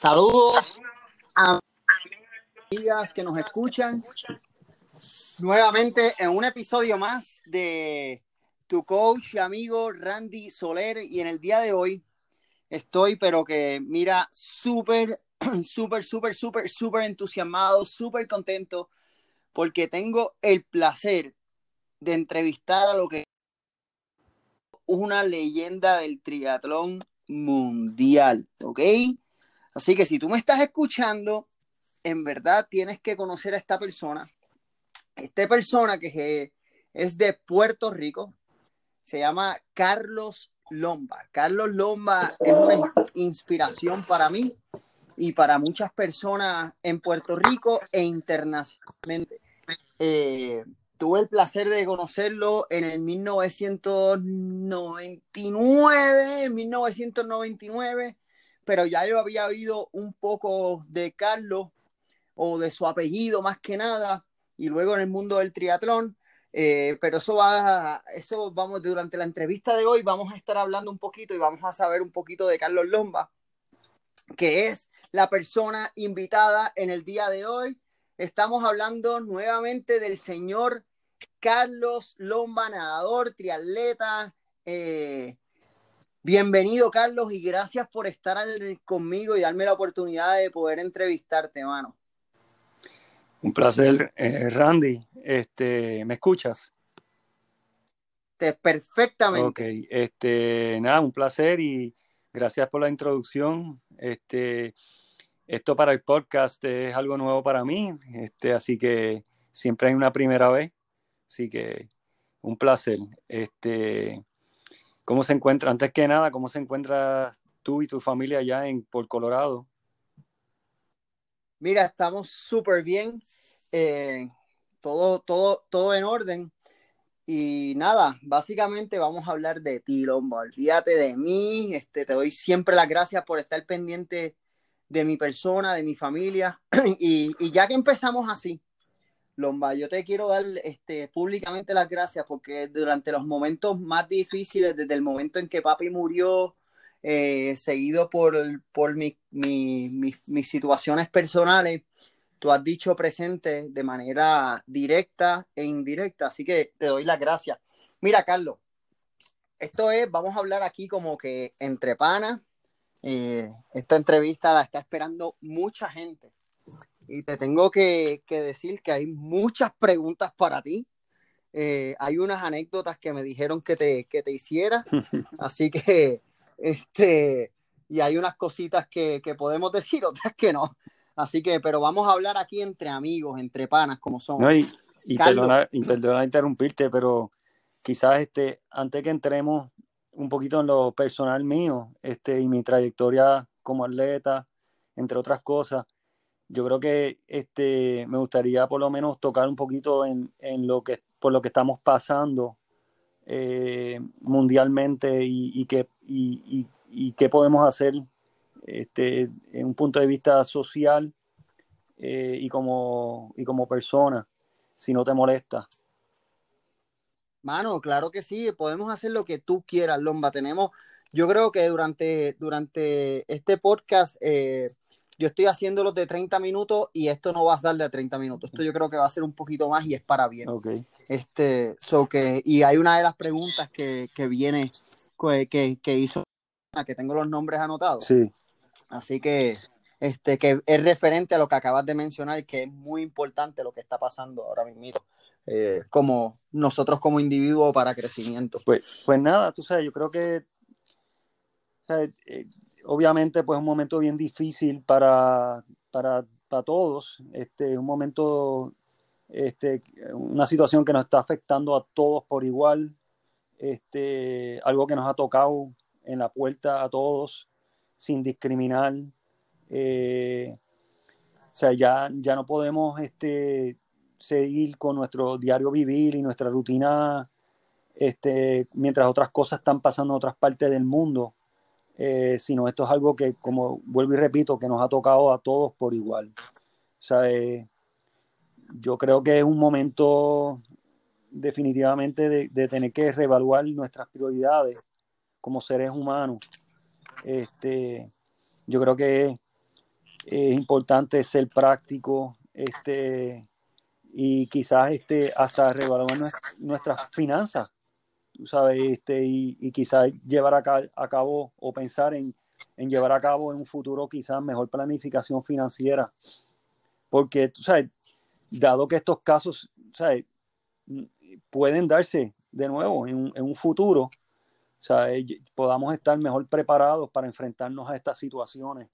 Saludos. A amigas que nos escuchan. Nuevamente en un episodio más de tu coach y amigo Randy Soler. Y en el día de hoy estoy pero que mira súper, súper, súper, súper, súper entusiasmado, súper contento porque tengo el placer de entrevistar a lo que una leyenda del triatlón mundial, ¿ok? Así que si tú me estás escuchando, en verdad tienes que conocer a esta persona. Esta persona que es de Puerto Rico se llama Carlos Lomba. Carlos Lomba es una inspiración para mí y para muchas personas en Puerto Rico e internacionalmente. Eh, tuve el placer de conocerlo en el 1999, 1999, pero ya yo había oído un poco de Carlos o de su apellido más que nada, y luego en el mundo del triatlón. Eh, pero eso va, eso vamos, durante la entrevista de hoy vamos a estar hablando un poquito y vamos a saber un poquito de Carlos Lomba, que es la persona invitada en el día de hoy. Estamos hablando nuevamente del señor Carlos Lomba, nadador, triatleta. Eh, bienvenido, Carlos, y gracias por estar conmigo y darme la oportunidad de poder entrevistarte, hermano. Un placer, eh, Randy. Este, ¿Me escuchas? Te, perfectamente. Ok, este, nada, un placer y gracias por la introducción. Este, esto para el podcast es algo nuevo para mí, este, así que siempre hay una primera vez. Así que un placer. Este, ¿Cómo se encuentra? Antes que nada, ¿cómo se encuentra tú y tu familia allá en por Colorado? Mira, estamos súper bien. Eh, todo, todo, todo en orden. Y nada, básicamente vamos a hablar de ti, Lomba. Olvídate de mí. Este, te doy siempre las gracias por estar pendiente de mi persona, de mi familia. y, y ya que empezamos así, Lomba, yo te quiero dar este, públicamente las gracias porque durante los momentos más difíciles, desde el momento en que papi murió, eh, seguido por, por mi, mis situaciones personales, tú has dicho presente de manera directa e indirecta, así que te doy las gracias. Mira, Carlos, esto es, vamos a hablar aquí como que entre panas. Eh, esta entrevista la está esperando mucha gente y te tengo que, decir que hay muchas preguntas para ti. Eh, hay unas anécdotas que me dijeron que te, que te hiciera, así que, este, y hay unas cositas que, podemos decir, otras que no. Así que, pero vamos a hablar aquí entre amigos, entre panas, como son. No, y, y perdona, interrumpirte, pero quizás este, antes que entremos un poquito en lo personal mío, este, y mi trayectoria como atleta, entre otras cosas, yo creo que este, me gustaría por lo menos tocar un poquito en, en lo que, por lo que estamos pasando eh, mundialmente y, y, qué, y, qué podemos hacer este, en un punto de vista social eh, y, como, y como persona, si no te molesta. Mano, claro que sí, podemos hacer lo que tú quieras, Lomba. Tenemos, yo creo que durante, durante este podcast... Eh, yo estoy haciéndolo de 30 minutos y esto no va a dar de 30 minutos. Esto yo creo que va a ser un poquito más y es para bien. Okay. Este, so que, y hay una de las preguntas que, que viene, que, que hizo, que tengo los nombres anotados. Sí. Así que, este, que es referente a lo que acabas de mencionar, que es muy importante lo que está pasando ahora mismo. Eh, como nosotros como individuos para crecimiento. Pues, pues nada, tú sabes, yo creo que eh, obviamente pues un momento bien difícil para, para, para todos, este, un momento, este, una situación que nos está afectando a todos por igual, este, algo que nos ha tocado en la puerta a todos sin discriminar. Eh, o sea, ya, ya no podemos este, seguir con nuestro diario vivir y nuestra rutina este, mientras otras cosas están pasando en otras partes del mundo. Eh, sino esto es algo que, como vuelvo y repito, que nos ha tocado a todos por igual. O sea, eh, yo creo que es un momento definitivamente de, tener que reevaluar nuestras prioridades como seres humanos. Este, yo creo que es importante ser práctico este, y quizás este, hasta reevaluar nuestras finanzas, ¿sabes? Este, y, quizás llevar a, cabo o pensar en, en, llevar a cabo en un futuro quizás mejor planificación financiera. Porque, tú sabes, dado que estos casos, ¿sabes? pueden darse de nuevo en un, en un futuro, ¿sabes? podamos estar mejor preparados para enfrentarnos a estas situaciones.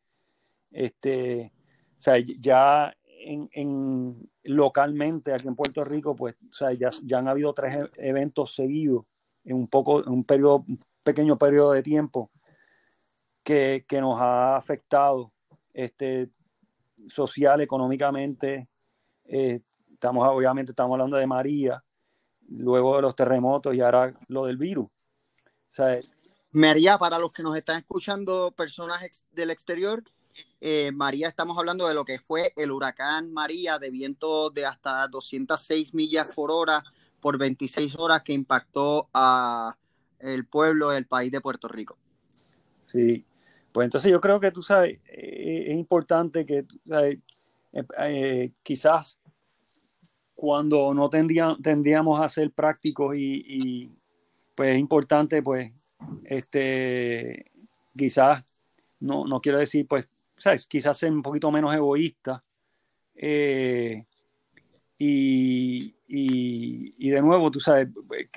Este, o sea, ya en, localmente aquí en Puerto Rico, pues ya, ya, han habido tres e, eventos seguidos en un poco, en un periodo, pequeño periodo de tiempo que, que nos ha afectado este, social, económicamente. Eh, estamos, obviamente, estamos hablando de María, luego de los terremotos y ahora lo del virus. María, para los que nos están escuchando, personas del exterior, eh, María, estamos hablando de lo que fue el huracán María de viento de hasta 206 millas por hora por 26 horas que impactó a el pueblo del país de Puerto Rico. Sí, pues entonces yo creo que tú sabes, eh, es importante que eh, quizás cuando no tendríamos a ser prácticos y, pues es importante pues este quizás no, no quiero decir pues ¿sabes? quizás ser un poquito menos egoísta. Eh, y, y, de nuevo, tú sabes,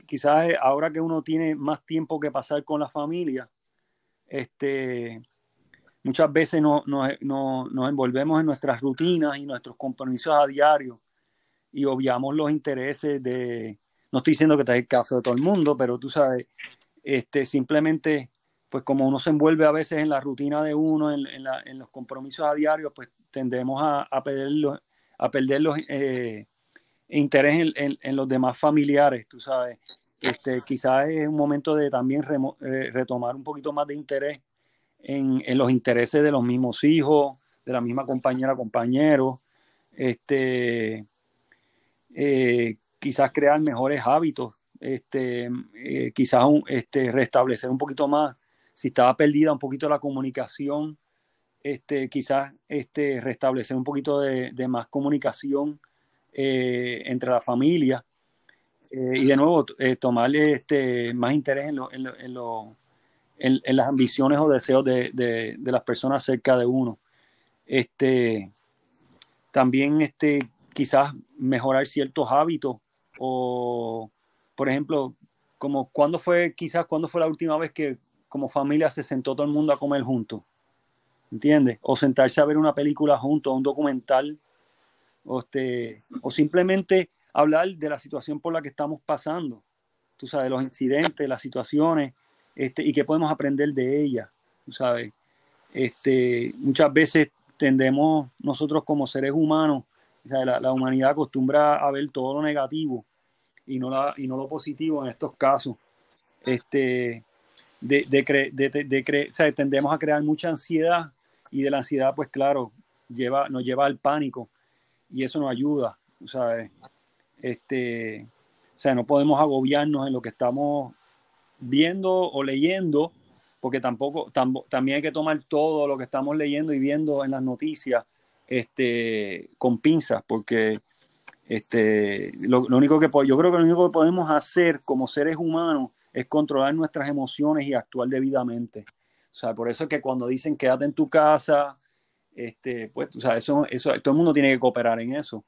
quizás ahora que uno tiene más tiempo que pasar con la familia, este, muchas veces no, nos envolvemos en nuestras rutinas y nuestros compromisos a diario y obviamos los intereses de, no estoy diciendo que te el caso de todo el mundo, pero tú sabes, este, simplemente pues como uno se envuelve a veces en la rutina de uno, en, los compromisos a diario, pues tendemos a, perder los, a perder eh, interés en, los demás familiares, tú sabes. Este, quizás es un momento de también eh, retomar un poquito más de interés en, los intereses de los mismos hijos, de la misma compañera, compañero, este, eh, quizás crear mejores hábitos, este, quizás este, restablecer un poquito más si estaba perdida un poquito la comunicación, este, quizás este, restablecer un poquito de, más comunicación eh, entre la familia eh, y de nuevo eh, tomarle este, más interés en, en, las ambiciones o deseos de, las personas cerca de uno. Este, también este, quizás mejorar ciertos hábitos o, por ejemplo, como cuando fue, quizás cuando fue la última vez que como familia se sentó todo el mundo a comer juntos. ¿Entiendes? O sentarse a ver una película juntos, un documental, o, este, o simplemente hablar de la situación por la que estamos pasando. Tú sabes, los incidentes, las situaciones, este, y qué podemos aprender de ellas. Tú sabes, este, muchas veces tendemos nosotros como seres humanos, la, humanidad acostumbra a ver todo lo negativo y no, lo positivo en estos casos. Este, de, de, tendemos a crear mucha ansiedad y de la ansiedad, pues claro, lleva, nos lleva al pánico y eso nos ayuda, ¿sabes? Este, o sea, no podemos agobiarnos en lo que estamos viendo o leyendo, porque tampoco, también hay que tomar todo lo que estamos leyendo y viendo en las noticias este, con pinzas, porque este, lo, lo único que yo creo que lo único que podemos hacer como seres humanos es controlar nuestras emociones y actuar debidamente. O sea, por eso es que cuando dicen quédate en tu casa, este, pues, o sea, eso, eso, todo el mundo tiene que cooperar en eso.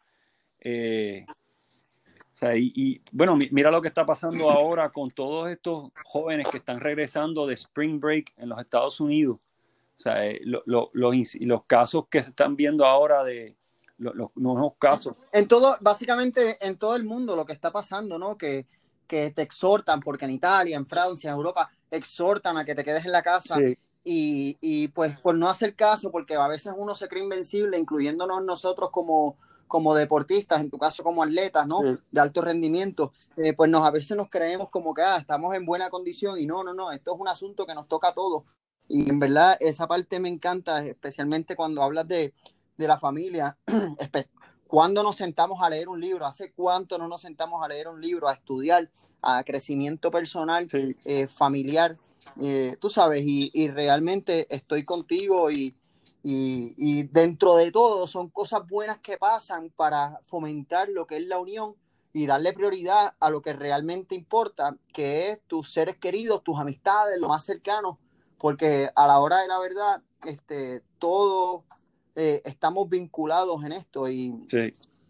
Eh, o sea, y, bueno, mira lo que está pasando ahora con todos estos jóvenes que están regresando de Spring Break en los Estados Unidos. O sea, eh, los, los, casos que se están viendo ahora de los, nuevos casos. En todo, básicamente en todo el mundo lo que está pasando, ¿no? Que que te exhortan, porque en Italia, en Francia, en Europa, exhortan a que te quedes en la casa. Y, y, pues por no hacer caso, porque a veces uno se cree invencible, incluyéndonos nosotros como, como deportistas, en tu caso como atletas, ¿no? De alto rendimiento, eh, pues nos, a veces nos creemos como que ah, estamos en buena condición y no, no, no, esto es un asunto que nos toca a todos. Y en verdad esa parte me encanta, especialmente cuando hablas de, de la familia, ¿Cuándo nos sentamos a leer un libro? ¿Hace cuánto no nos sentamos a leer un libro, a estudiar, a crecimiento personal, eh, familiar? Eh, tú sabes, y, realmente estoy contigo y, Y, y, dentro de todo son cosas buenas que pasan para fomentar lo que es la unión y darle prioridad a lo que realmente importa, que es tus seres queridos, tus amistades, lo más cercanos, porque a la hora de la verdad, este, todos eh, estamos vinculados en esto y,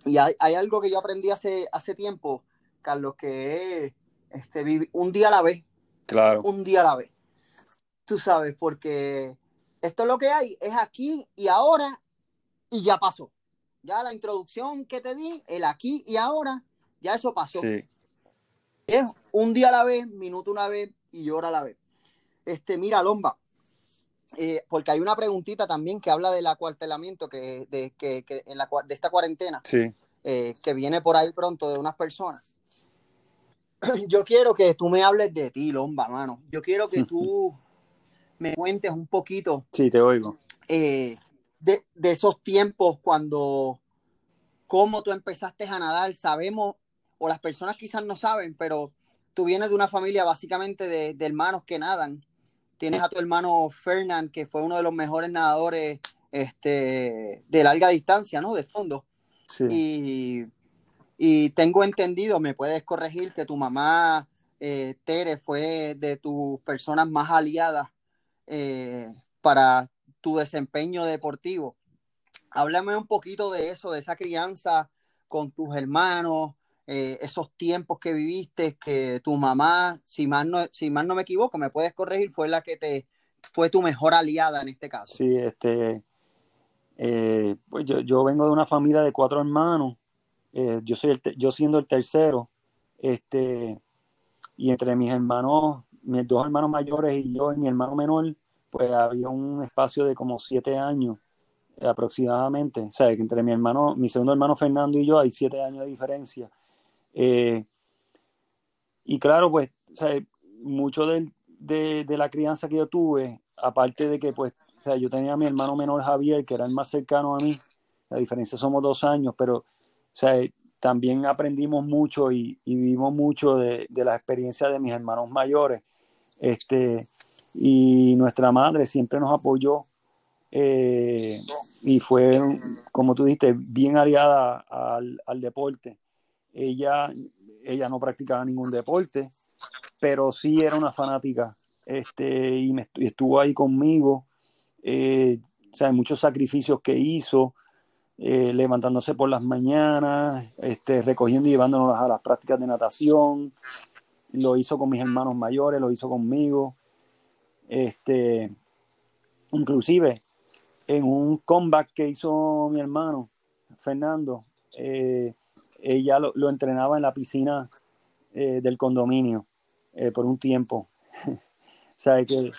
y hay, hay, algo que yo aprendí hace, hace tiempo, Carlos, que es este, un día a la vez. Claro. Un día a la vez. Tú sabes, porque esto es lo que hay, es aquí y ahora y ya pasó. Ya la introducción que te di, el aquí y ahora, ya eso pasó. Es un día a la vez, minuto una vez y hora a la vez. Este, mira, Lomba, eh, porque hay una preguntita también que habla del acuartelamiento que, de, que, que en la, de esta cuarentena, eh, que viene por ahí pronto de unas personas. Yo quiero que tú me hables de ti, Lomba, mano. Yo quiero que tú me cuentes un poquito. Sí, te oigo. Eh, de, de, esos tiempos cuando, cómo tú empezaste a nadar, sabemos o las personas quizás no saben, pero tú vienes de una familia básicamente de, hermanos que nadan. Tienes a tu hermano Fernán, que fue uno de los mejores nadadores este, de larga distancia, ¿no? De fondo. Y, tengo entendido, me puedes corregir, que tu mamá, eh, Tere, fue de tus personas más aliadas eh, para tu desempeño deportivo. Háblame un poquito de eso, de esa crianza con tus hermanos, eh, esos tiempos que viviste, que tu mamá, si más, no, si más no me equivoco, me puedes corregir, fue la que te fue tu mejor aliada en este caso. Sí, este, eh, pues yo, yo, vengo de una familia de cuatro hermanos, eh, yo, soy el yo siendo el tercero, este, y entre mis hermanos, mis dos hermanos mayores y yo y mi hermano menor, pues había un espacio de como siete años aproximadamente, o sea, que entre mi hermano, mi segundo hermano Fernando y yo hay siete años de diferencia. Eh, y claro, pues, mucho de, la crianza que yo tuve, aparte de que, pues, yo tenía a mi hermano menor Javier, que era el más cercano a mí, la diferencia somos dos años, pero, también aprendimos mucho y, vivimos mucho de, las experiencias de mis hermanos mayores. Este, y nuestra madre siempre nos apoyó eh, y fue, como tú dijiste, bien aliada al deporte. Ella, ella no practicaba ningún deporte, pero sí era una fanática este, y, estuvo ahí conmigo. Eh, o sea, muchos sacrificios que hizo, eh, levantándose por las mañanas, este, recogiendo y llevándonos a las prácticas de natación. Lo hizo con mis hermanos mayores, lo hizo conmigo. Este, inclusive en un comeback que hizo mi hermano Fernando, eh, ella lo, entrenaba en la piscina eh, del condominio por un tiempo. ¿Sabe que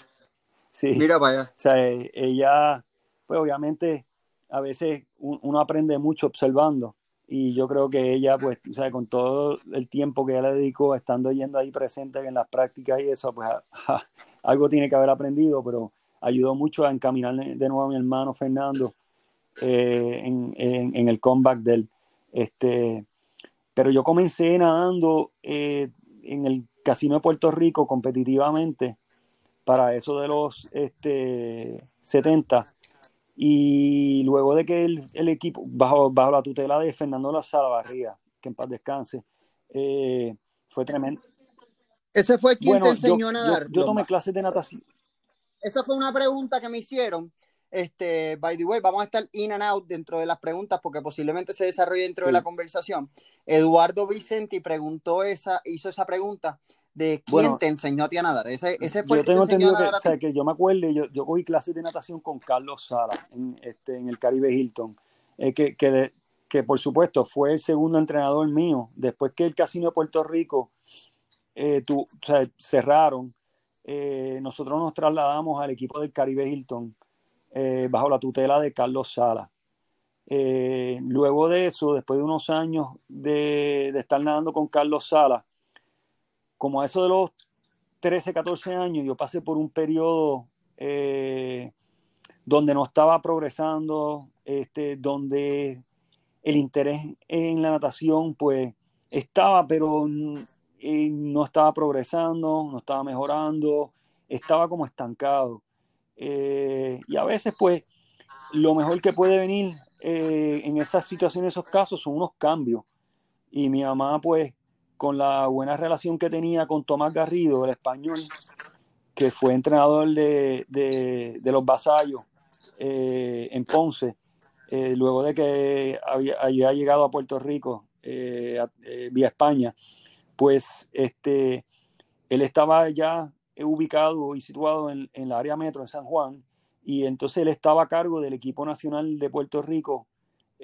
Sí. Mira para allá. O ella, pues obviamente, a veces uno aprende mucho observando. Y yo creo que ella, pues, ¿sabe? con todo el tiempo que ella le dedicó, estando yendo ahí presente en las prácticas y eso, pues algo tiene que haber aprendido, pero ayudó mucho a encaminar de nuevo a mi hermano Fernando eh, en, en, en, el comeback del, este, pero yo comencé nadando eh, en el Casino de Puerto Rico competitivamente para eso de los este, 70. Y luego de que el, equipo, bajo, bajo la tutela de Fernando La Salavarría, que en paz descanse, eh, fue tremendo. ¿Ese fue quien te enseñó a nadar? Yo, yo tomé clases de natación. Esa fue una pregunta que me hicieron este, by the way, vamos a estar in and out dentro de las preguntas porque posiblemente se desarrolle dentro de la conversación. Eduardo Vicenti preguntó esa, hizo esa pregunta de quién te enseñó a ti a nadar. Ese, ese fue yo tengo entendido que, o sea, que, yo me acuerdo, yo, yo cogí clases de natación con Carlos Sala en, este, en el Caribe Hilton, eh, que, que, que, por supuesto fue el segundo entrenador mío. Después que el Casino de Puerto Rico eh, tu, o sea, cerraron, eh, nosotros nos trasladamos al equipo del Caribe Hilton bajo la tutela de Carlos Sala. Luego de eso, después de unos años de, estar nadando con Carlos Sala, como a eso de los 13, 14 años, yo pasé por un periodo eh, donde no estaba progresando, este, donde el interés en la natación pues estaba, pero no estaba progresando, no estaba mejorando, estaba como estancado. Eh, y a veces, pues, lo mejor que puede venir eh, en esas situaciones, esos casos, son unos cambios. Y mi mamá, pues, con la buena relación que tenía con Tomás Garrido, el español, que fue entrenador de, de, los vasallos eh, en Ponce, eh, luego de que había, llegado a Puerto Rico vía España, pues este, él estaba ya ubicado y situado en, en la área metro, en San Juan, y entonces él estaba a cargo del equipo nacional de Puerto Rico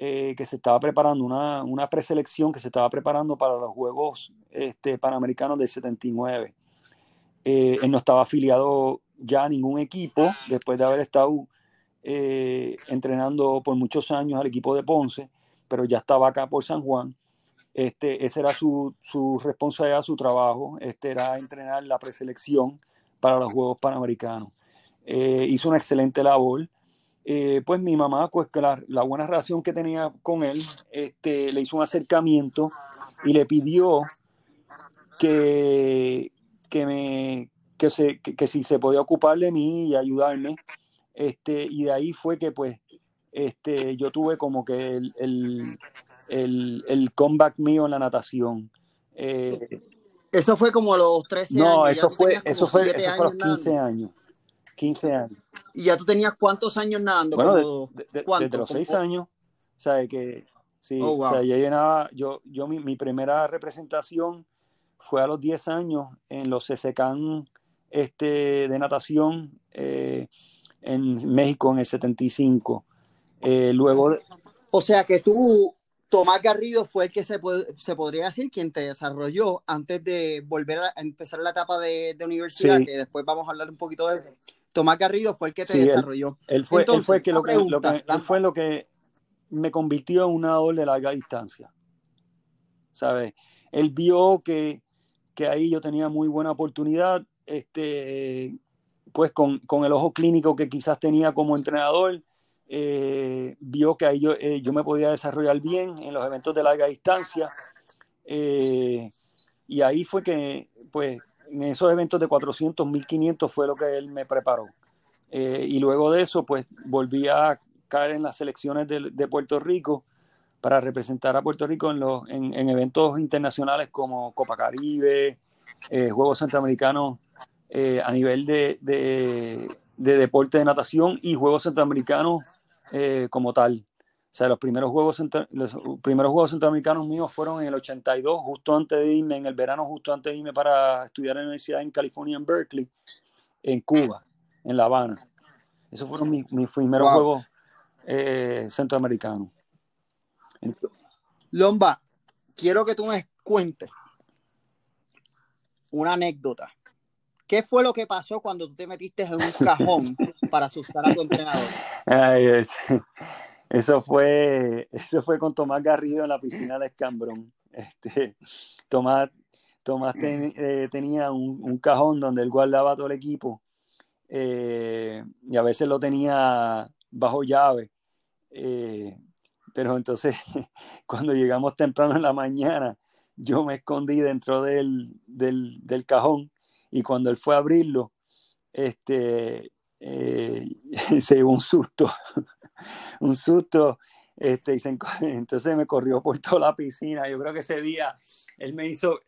eh, que se estaba preparando, una, una, preselección que se estaba preparando para los Juegos este, Panamericanos del 79. Eh, él no estaba afiliado ya a ningún equipo después de haber estado eh, entrenando por muchos años al equipo de Ponce, pero ya estaba acá por San Juan. Este, esa era su, su responsabilidad, su trabajo, este era entrenar la preselección para los Juegos Panamericanos. hizo una excelente labor. Eh, pues mi mamá, pues la, la, buena relación que tenía con él, este, le hizo un acercamiento y le pidió que, que, me, que, se, que, si se podía ocupar de mí y ayudarme. Este, y de ahí fue que pues este, yo tuve como que el, el, el, el comeback mío en la natación. Eh, eso fue como a los 13 años. No, eso fue, eso fue, eso fue a los 15 años. 15 años. ¿Y ya tú tenías cuántos años nadando? Bueno, desde los 6 años. O sea, que sí, oh, o sea, ya llenaba, yo, yo mi, mi, primera representación fue a los 10 años en los CCCAN este, de natación eh, en México en el 75. Eh, luego... O sea que tú, Tomás Garrido fue el que se, se podría decir quien te desarrolló antes de volver a empezar la etapa de, de universidad, que después vamos a hablar un poquito de eso. Tomás Garrido fue el que te desarrolló. Él, fue, fue que lo, que, fue lo que me convirtió en un nadador de larga distancia. ¿Sabes? Él vio que, ahí yo tenía muy buena oportunidad, este, pues con, el ojo clínico que quizás tenía como entrenador, eh, vio que ahí eh, yo, me podía desarrollar bien en los eventos de larga distancia. Eh, y ahí fue que, pues, en esos eventos de 400, 1500 fue lo que él me preparó. Eh, y luego de eso, pues volví a caer en las selecciones de, Puerto Rico para representar a Puerto Rico en, los, en, eventos internacionales como Copa Caribe, eh, Juegos Centroamericanos eh, a nivel de, de, deporte de natación y Juegos Centroamericanos como tal. O sea, los primeros juegos, los primeros juegos centroamericanos míos fueron en el 82, justo antes de irme, en el verano, justo antes de irme para estudiar en la universidad en California, en Berkeley, en Cuba, en La Habana. Esos fueron mis, primeros juegos eh, centroamericanos. Lomba, quiero que tú me cuentes una anécdota. ¿Qué fue lo que pasó cuando tú te metiste en un cajón para asustar a tu entrenador? Ay, es... Eso fue, eso fue con Tomás Garrido en la piscina de Escambrón. Este, Tomás, Tomás eh, tenía un, cajón donde él guardaba todo el equipo eh, y a veces lo tenía bajo llave. Eh, pero entonces, cuando llegamos temprano en la mañana, yo me escondí dentro del, del, cajón y cuando él fue a abrirlo, este, se llevó un susto un susto. Este, y entonces me corrió por toda la piscina. Yo creo que ese día él me hizo,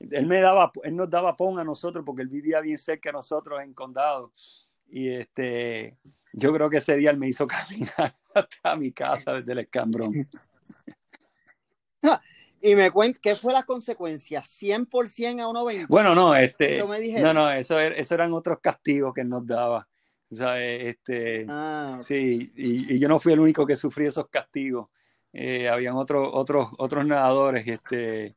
él me daba, él nos daba pon a nosotros porque él vivía bien cerca de nosotros en Condado. Y este, yo creo que ese día él me hizo caminar hasta mi casa desde el escambrón. Y me cuenta, ¿qué fue la consecuencia? ¿100% a 1.20? Bueno, no, este, no, no, eso, eso eran otros castigos que él nos daba. Este, ah, Sí, y, yo no fui el único que sufrí esos castigos. Eh, habían otros otros otros nadadores. Este,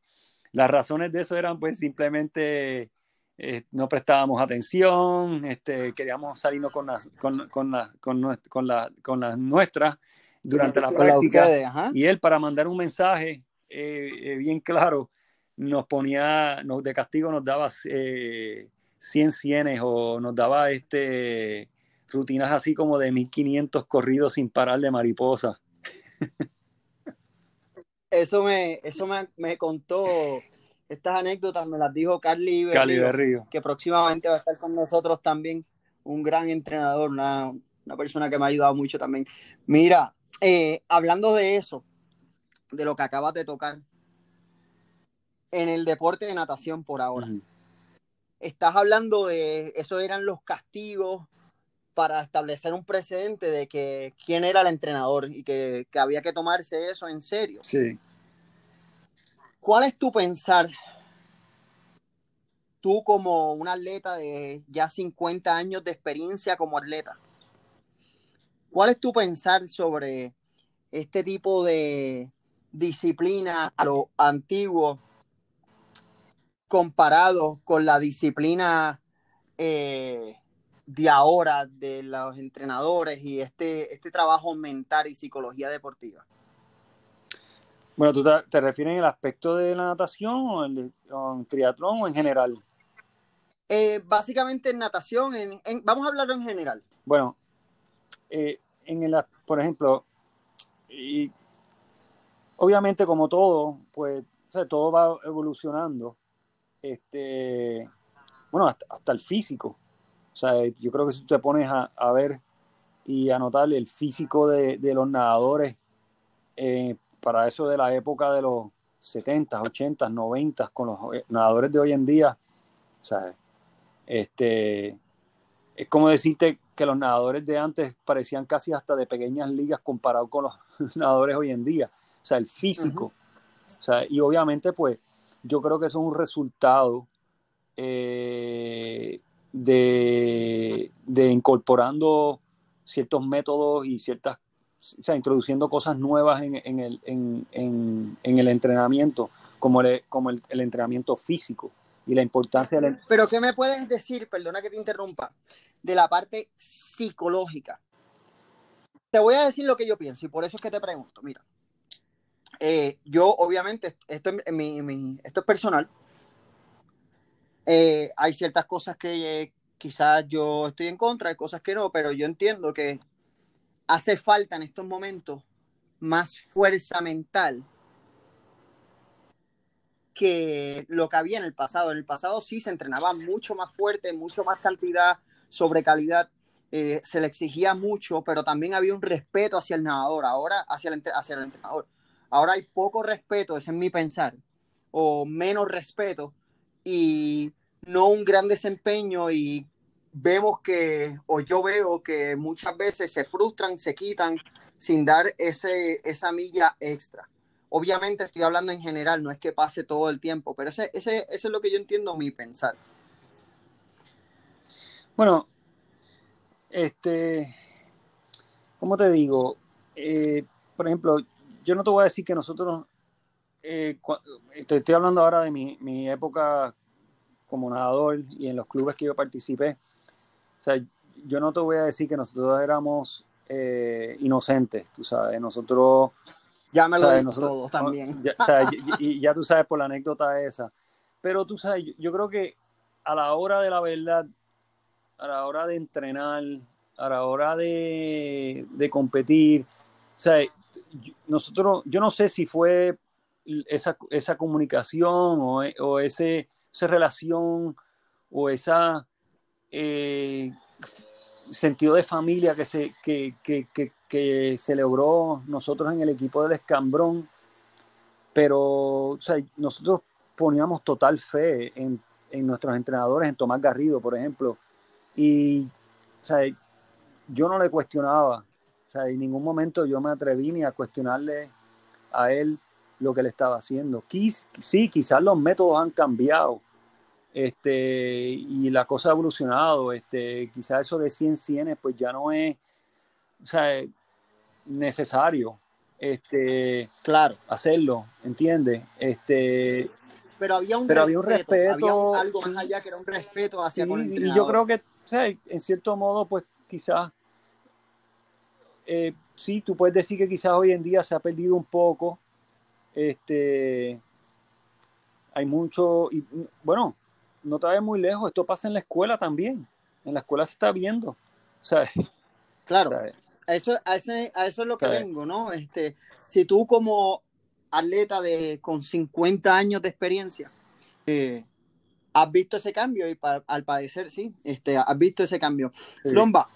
las razones de eso eran pues simplemente eh, no prestábamos atención, este, queríamos salirnos con las, con, con, con, con, la, con las nuestras durante la práctica. y él para mandar un mensaje eh, bien claro nos ponía, nos, de castigo nos daba 100 cienes o nos daba este rutinas así como de 1500 corridos sin parar de mariposa. Eso me, eso me, contó, estas anécdotas me las dijo Carly Berrío, que próximamente va a estar con nosotros también, un gran entrenador, una, una persona que me ha ayudado mucho también. Mira, eh, hablando de eso, de lo que acabas de tocar, en el deporte de natación por ahora, estás hablando de, eso eran los castigos para establecer un precedente de que quién era el entrenador y que, que había que tomarse eso en serio. Sí. ¿Cuál es tu pensar tú como un atleta de ya 50 años de experiencia como atleta, ¿cuál es tu pensar sobre este tipo de disciplina a lo antiguo comparado con la disciplina eh, de ahora de los entrenadores y este, este trabajo mental y psicología deportiva? Bueno, ¿tú te, refieres en el aspecto de la natación o en, en triatlón o en general? Eh, básicamente en natación, vamos a hablar en general. Bueno, eh, en el, por ejemplo, y obviamente como todo, pues todo va evolucionando. Este, bueno, hasta, el físico. O sea, yo creo que si tú te pones a, ver y a notar el físico de, los nadadores, eh, para eso de la época de los 70, 80, 90, con los nadadores de hoy en día, o sea, este, es como decirte que los nadadores de antes parecían casi hasta de pequeñas ligas comparado con los nadadores hoy en día. O sea, el físico. o sea, y obviamente, pues, yo creo que eso es un resultado eh, de, incorporando ciertos métodos y ciertas, o sea, introduciendo cosas nuevas en, el, en, el, entrenamiento, como como el entrenamiento físico y la importancia de Pero ¿qué me puedes decir, perdona que te interrumpa, de la parte psicológica? Te voy a decir lo que yo pienso y por eso es que te pregunto. Mira, eh, yo obviamente, esto es, mi, esto es personal. Eh, hay ciertas cosas que quizás yo estoy en contra, hay cosas que no, pero yo entiendo que hace falta en estos momentos más fuerza mental que lo que había en el pasado. En el pasado sí se entrenaba mucho más fuerte, mucho más cantidad sobre calidad. Eh, se le exigía mucho, pero también había un respeto hacia el nadador, ahora hacia el, hacia el entrenador. Ahora hay poco respeto, ese es mi pensar, o menos respeto y no un gran desempeño y vemos que, o yo veo que muchas veces se frustran, se quitan sin dar ese, esa milla extra. Obviamente estoy hablando en general, no es que pase todo el tiempo, pero ese, ese, es lo que yo entiendo mi pensar. Bueno, este, ¿cómo te digo? Eh, por ejemplo, yo no te voy a decir que nosotros, eh, estoy, hablando ahora de mi, época como nadador y en los clubes que yo participé. O sea, yo no te voy a decir que nosotros éramos eh, inocentes, tú sabes, nosotros ya me lo dijo todo también. Ya, y, ya tú sabes por la anécdota esa. Pero tú sabes, yo, creo que a la hora de la verdad, a la hora de entrenar, a la hora de, competir, o sea, nosotros, yo no sé si fue esa, esa comunicación o, o ese, esa relación o esa eh, sentido de familia que se, que, que, que, que, se logró nosotros en el equipo del Escambrón, pero o sea, nosotros poníamos total fe en, en, nuestros entrenadores, en Tomás Garrido, por ejemplo, y o sea, yo no le cuestionaba, o sea, en ningún momento yo me atreví ni a cuestionarle a él lo que le estaba haciendo. sí, quizás los métodos han cambiado, este, y la cosa ha evolucionado, este, quizás eso de 100 100 pues ya no es, o sea, necesario, este, claro, hacerlo, ¿entiendes? Este, pero había un pero respeto, había un respeto, algo más allá que era un respeto hacia sí, Y yo creo que, o sea, en cierto modo, pues quizás, eh, sí, tú puedes decir que quizás hoy en día se ha perdido un poco, este, hay mucho, y bueno, no te vayas muy lejos, esto pasa en la escuela también. En la escuela se está viendo. Claro, a eso, a, ese, a eso es lo que vengo, ¿no? Este, si tú como atleta de, con 50 años de experiencia, eh, has visto ese cambio y al padecer, sí, este, has visto ese cambio. Lomba,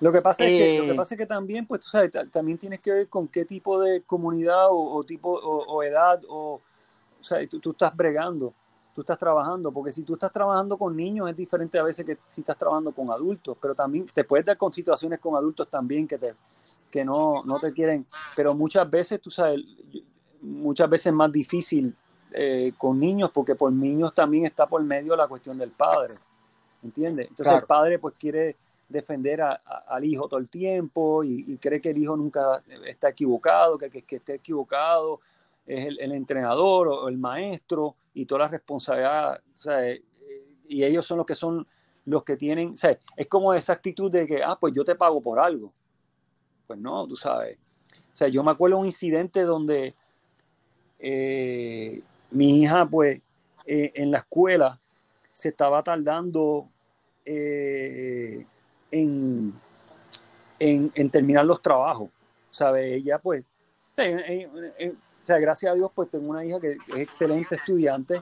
Lo que pasa, es que, lo que eh, pasa es que también, pues tú sabes, también tienes que ver con qué tipo de comunidad o, tipo o, edad o, o sea, tú, tú, estás bregando, tú estás trabajando, porque si tú estás trabajando con niños es diferente a veces que si estás trabajando con adultos, pero también te puedes dar con situaciones con adultos también que te que no, no te quieren, pero muchas veces, tú sabes, muchas veces es más difícil eh, con niños porque por niños también está por medio la cuestión del padre, ¿entiendes? Entonces el padre pues quiere defender al hijo todo el tiempo y, cree que el hijo nunca está equivocado, que, que, esté equivocado es el, entrenador o el maestro y toda la responsabilidad, sea, eh, y ellos son los que son los que tienen, es como esa actitud de que, ah, pues yo te pago por algo. Pues no, tú sabes. O sea, yo me acuerdo un incidente donde eh, mi hija, pues, eh, en la escuela se estaba tardando en, en, terminar los trabajos. ¿Sabe? Ella, pues, o sea, gracias a Dios, pues tengo una hija que es excelente estudiante,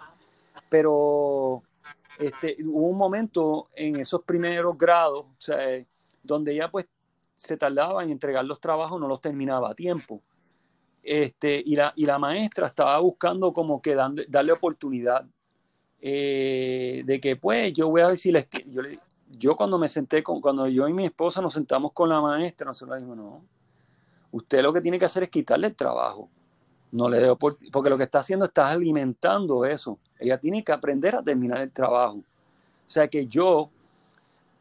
pero este, hubo un momento en esos primeros grados, o sea, donde ella pues se tardaba en entregar los trabajos, no los terminaba a tiempo. Este, y, la, y la maestra estaba buscando como que darle oportunidad eh, de que pues yo voy a decirle, yo, yo cuando me senté con, cuando yo y mi esposa nos sentamos con la maestra, nosotros dijimos, no, usted lo que tiene que hacer es quitarle el trabajo. No le debo porque lo que está haciendo está alimentando eso. Ella tiene que aprender a terminar el trabajo. O sea que yo,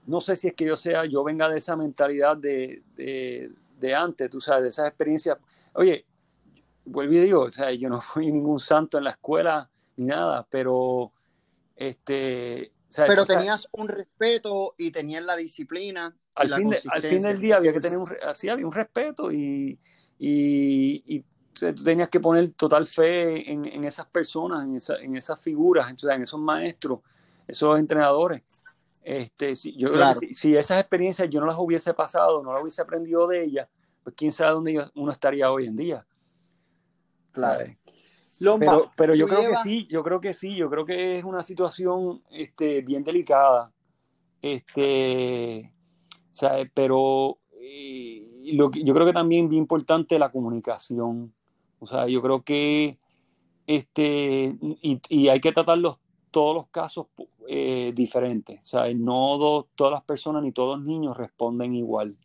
no sé si es que yo sea, yo venga de esa mentalidad de, de, antes, tú sabes, de esas experiencias. Oye, vuelvo y digo, o sea, yo no fui ningún santo en la escuela ni nada, pero este. Pero tenías un respeto y tenías la disciplina. Al, fin, al fin del día había que tener un, así había un respeto y, y tú tenías que poner total fe en, esas personas, en, esas figuras, en esos maestros, esos entrenadores. Este, si, yo si, esas experiencias yo no las hubiese pasado, no las hubiese aprendido de ellas, pues quién sabe dónde uno estaría hoy en día. Claro. Pero, pero yo creo que sí, yo creo que sí, yo creo que es una situación este, bien delicada. Este, pero eh, lo yo creo que también bien importante la comunicación. O sea, yo creo que este, y, hay que tratarlos todos los casos eh, diferentes. O sea, no todas las personas ni todos los niños responden igual.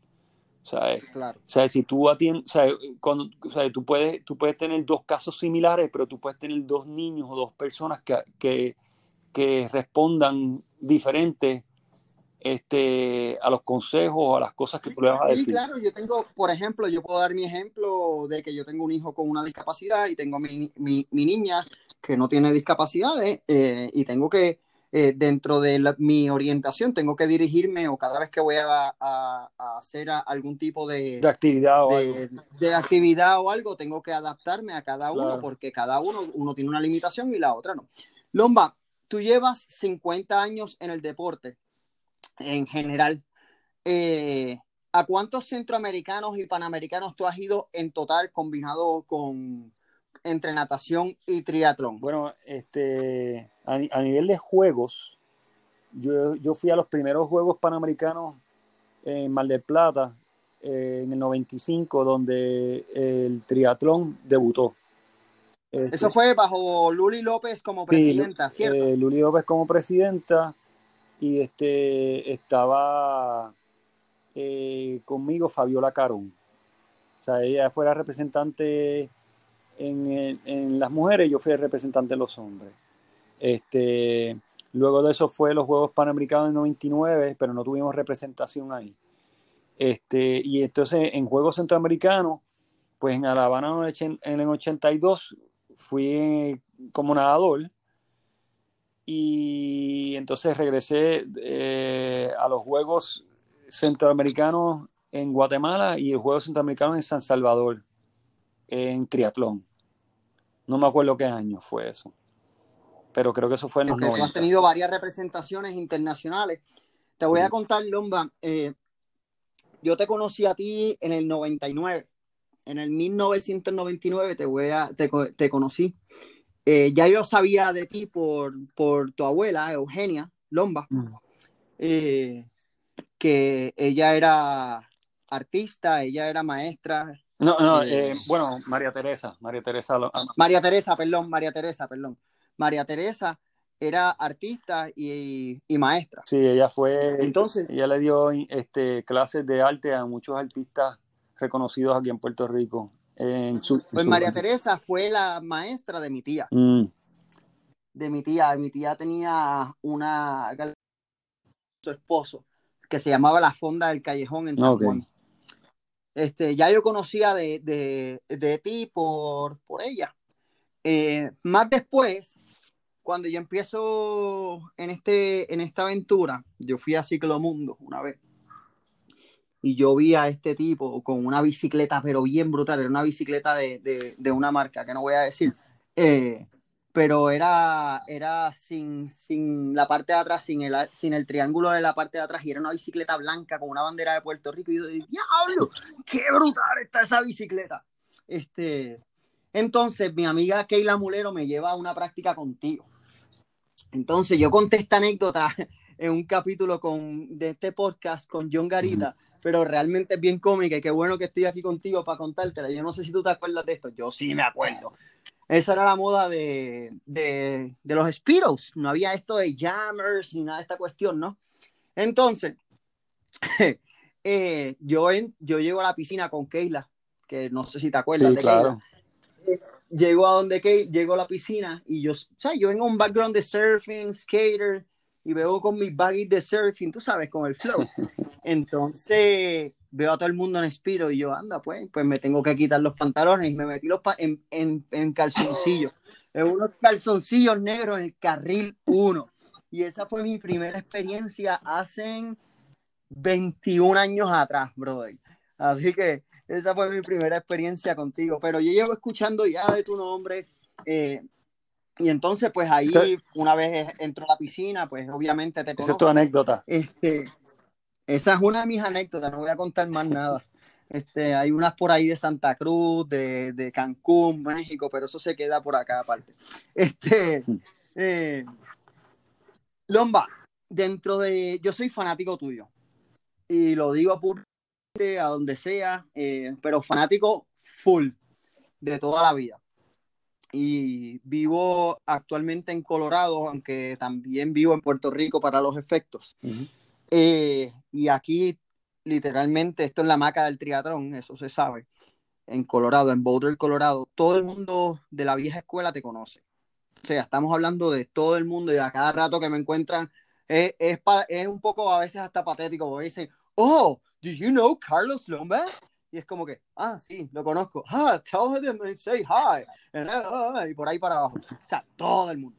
O sea, claro. o sea si tú atiendes, sea, cuando, sea, tú, puedes, tú puedes tener dos casos similares, pero tú puedes tener dos niños o dos personas que, que, que respondan diferentes este, a los consejos, o a las cosas que tú le vas a decir. Sí, claro, yo tengo, por ejemplo, yo puedo dar mi ejemplo de que yo tengo un hijo con una discapacidad y tengo mi, mi, niña que no tiene discapacidades eh, y tengo que, eh, dentro de mi orientación, tengo que dirigirme o cada vez que voy a, a, hacer algún tipo de, de actividad o de, algo. de, actividad o algo, tengo que adaptarme a cada uno porque cada uno, uno tiene una limitación y la otra no. Lomba, tú llevas 50 años en el deporte en general. Eh, ¿A cuántos centroamericanos y panamericanos tú has ido en total combinado con entre natación y triatlón? Bueno, este, a, nivel de juegos, yo, yo, fui a los primeros Juegos Panamericanos en Mar del Plata eh, en el 95, donde el triatlón debutó. Eso este, fue bajo Luli López como presidenta, ¿cierto? Eh, Luli López como presidenta y este, estaba eh, conmigo Fabiola Carón. O sea, ella fue la representante en, en, las mujeres, yo fui el representante de los hombres. Este, luego de eso fue los Juegos Panamericanos en 99, pero no tuvimos representación ahí. Este, y entonces en Juegos Centroamericanos, pues en La Habana en el 82 fui como nadador y entonces regresé eh, a los Juegos Centroamericanos en Guatemala y los Juegos Centroamericanos en San Salvador, en triatlón. No me acuerdo qué año fue eso, pero creo que eso fue en los Porque has tenido varias representaciones internacionales. Te voy a contar, Lomba, eh, yo te conocí a ti en el 99. En el 1999 te, voy a, te, te conocí. Eh, ya yo sabía de ti por, por tu abuela, Eugenia Lomba. Eh, que ella era artista, ella era maestra. No, no, eh, bueno, María Teresa, María Teresa. María Teresa, perdón, María Teresa, perdón. María Teresa era artista y, maestra. Sí, ella fue, entonces, ella le dio este, clases de arte a muchos artistas reconocidos aquí en Puerto Rico. En su, pues María Teresa fue la maestra de mi tía. Mm. De mi tía. Mi tía tenía una su esposo que se llamaba La Fonda del Callejón en San Juan. Este, ya yo conocía de, ti por, por ella. Eh, más después, cuando yo empiezo en, este, en esta aventura, yo fui a Ciclomundo una vez. Y yo vi a este tipo con una bicicleta, pero bien brutal, era una bicicleta de, una marca que no voy a decir, eh, pero era, era sin, sin la parte de atrás, sin el, sin el triángulo de la parte de atrás, y era una bicicleta blanca con una bandera de Puerto Rico, y yo dije, diablo, qué brutal está esa bicicleta. Este, entonces, mi amiga Keila Mulero me lleva a una práctica contigo. Entonces, yo conté esta anécdota en un capítulo con, de este podcast con John Garita, pero realmente es bien cómica y qué bueno que estoy aquí contigo para contártela. Yo no sé si tú te acuerdas de esto, yo sí me acuerdo. Esa era la moda de, de, de los Spiros. No había esto de jammers ni nada de esta cuestión, ¿no? Entonces, eh, yo, en, yo llego a la piscina con Keila, que no sé si te acuerdas de claro. Keila. Llego a donde Keila, llego a la piscina y yo, o sea, yo vengo un background de surfing, skater, y veo con mis baggies de surfing, tú sabes, con el flow. Entonces, veo a todo el mundo en Spiro y yo, anda, pues, pues me tengo que quitar los pantalones y me metí los en, en, en calzoncillos, en unos calzoncillos negros en el carril 1. Y esa fue mi primera experiencia hace 21 años atrás, brother. Así que esa fue mi primera experiencia contigo. Pero yo llevo escuchando ya de tu nombre. Eh, y entonces, pues ahí, una vez entro a la piscina, pues obviamente te conozco. Esa es tu anécdota. Este, esa es una de mis anécdotas, no voy a contar más nada. Este, hay unas por ahí de Santa Cruz, de, de Cancún, México, pero eso se queda por acá aparte. Este, eh, Lomba, dentro de, yo soy fanático tuyo y lo digo públicamente a donde sea, eh, pero fanático full de toda la vida. Y vivo actualmente en Colorado, aunque también vivo en Puerto Rico para los efectos. Eh, y aquí, literalmente, esto es la maca del triatlón, eso se sabe. En Colorado, en Boulder, Colorado, todo el mundo de la vieja escuela te conoce. O sea, estamos hablando de todo el mundo y a cada rato que me encuentran es, es, es un poco a veces hasta patético, porque dicen, oh, do you know Carlos Lomba? Y es como que, ah, sí, lo conozco. Ah, tell him and say hi. Ah, y por ahí para abajo. O sea, todo el mundo.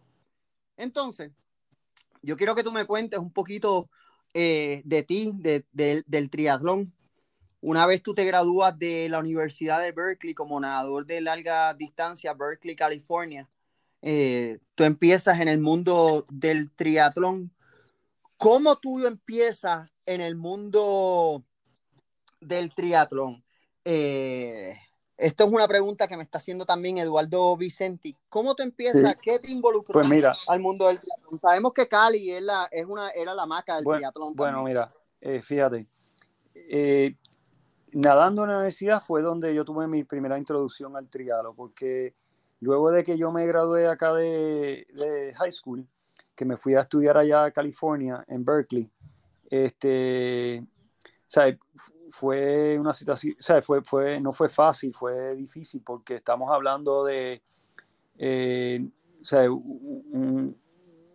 Entonces, yo quiero que tú me cuentes un poquito eh, de ti, del triatlón. Una vez tú te gradúas de la Universidad de Berkeley como nadador de larga distancia, Berkeley, California, eh, tú empiezas en el mundo del triatlón. ¿Cómo tú empiezas en el mundo del triatlón? Eh, esto es una pregunta que me está haciendo también Eduardo Vicenti. ¿Cómo te empiezas? ¿Qué te involucra pues mira, al mundo del triatlón? Sabemos que Cali es, la, es una, era la maca del triatlón. Bueno, mira, eh, fíjate. Eh, nadando en la universidad fue donde yo tuve mi primera introducción al triatlón, porque luego de que yo me gradué acá de, de high school, que me fui a estudiar allá a California, en Berkeley, este, fue una situación, fue, fue, no fue fácil, fue difícil porque estamos hablando de eh,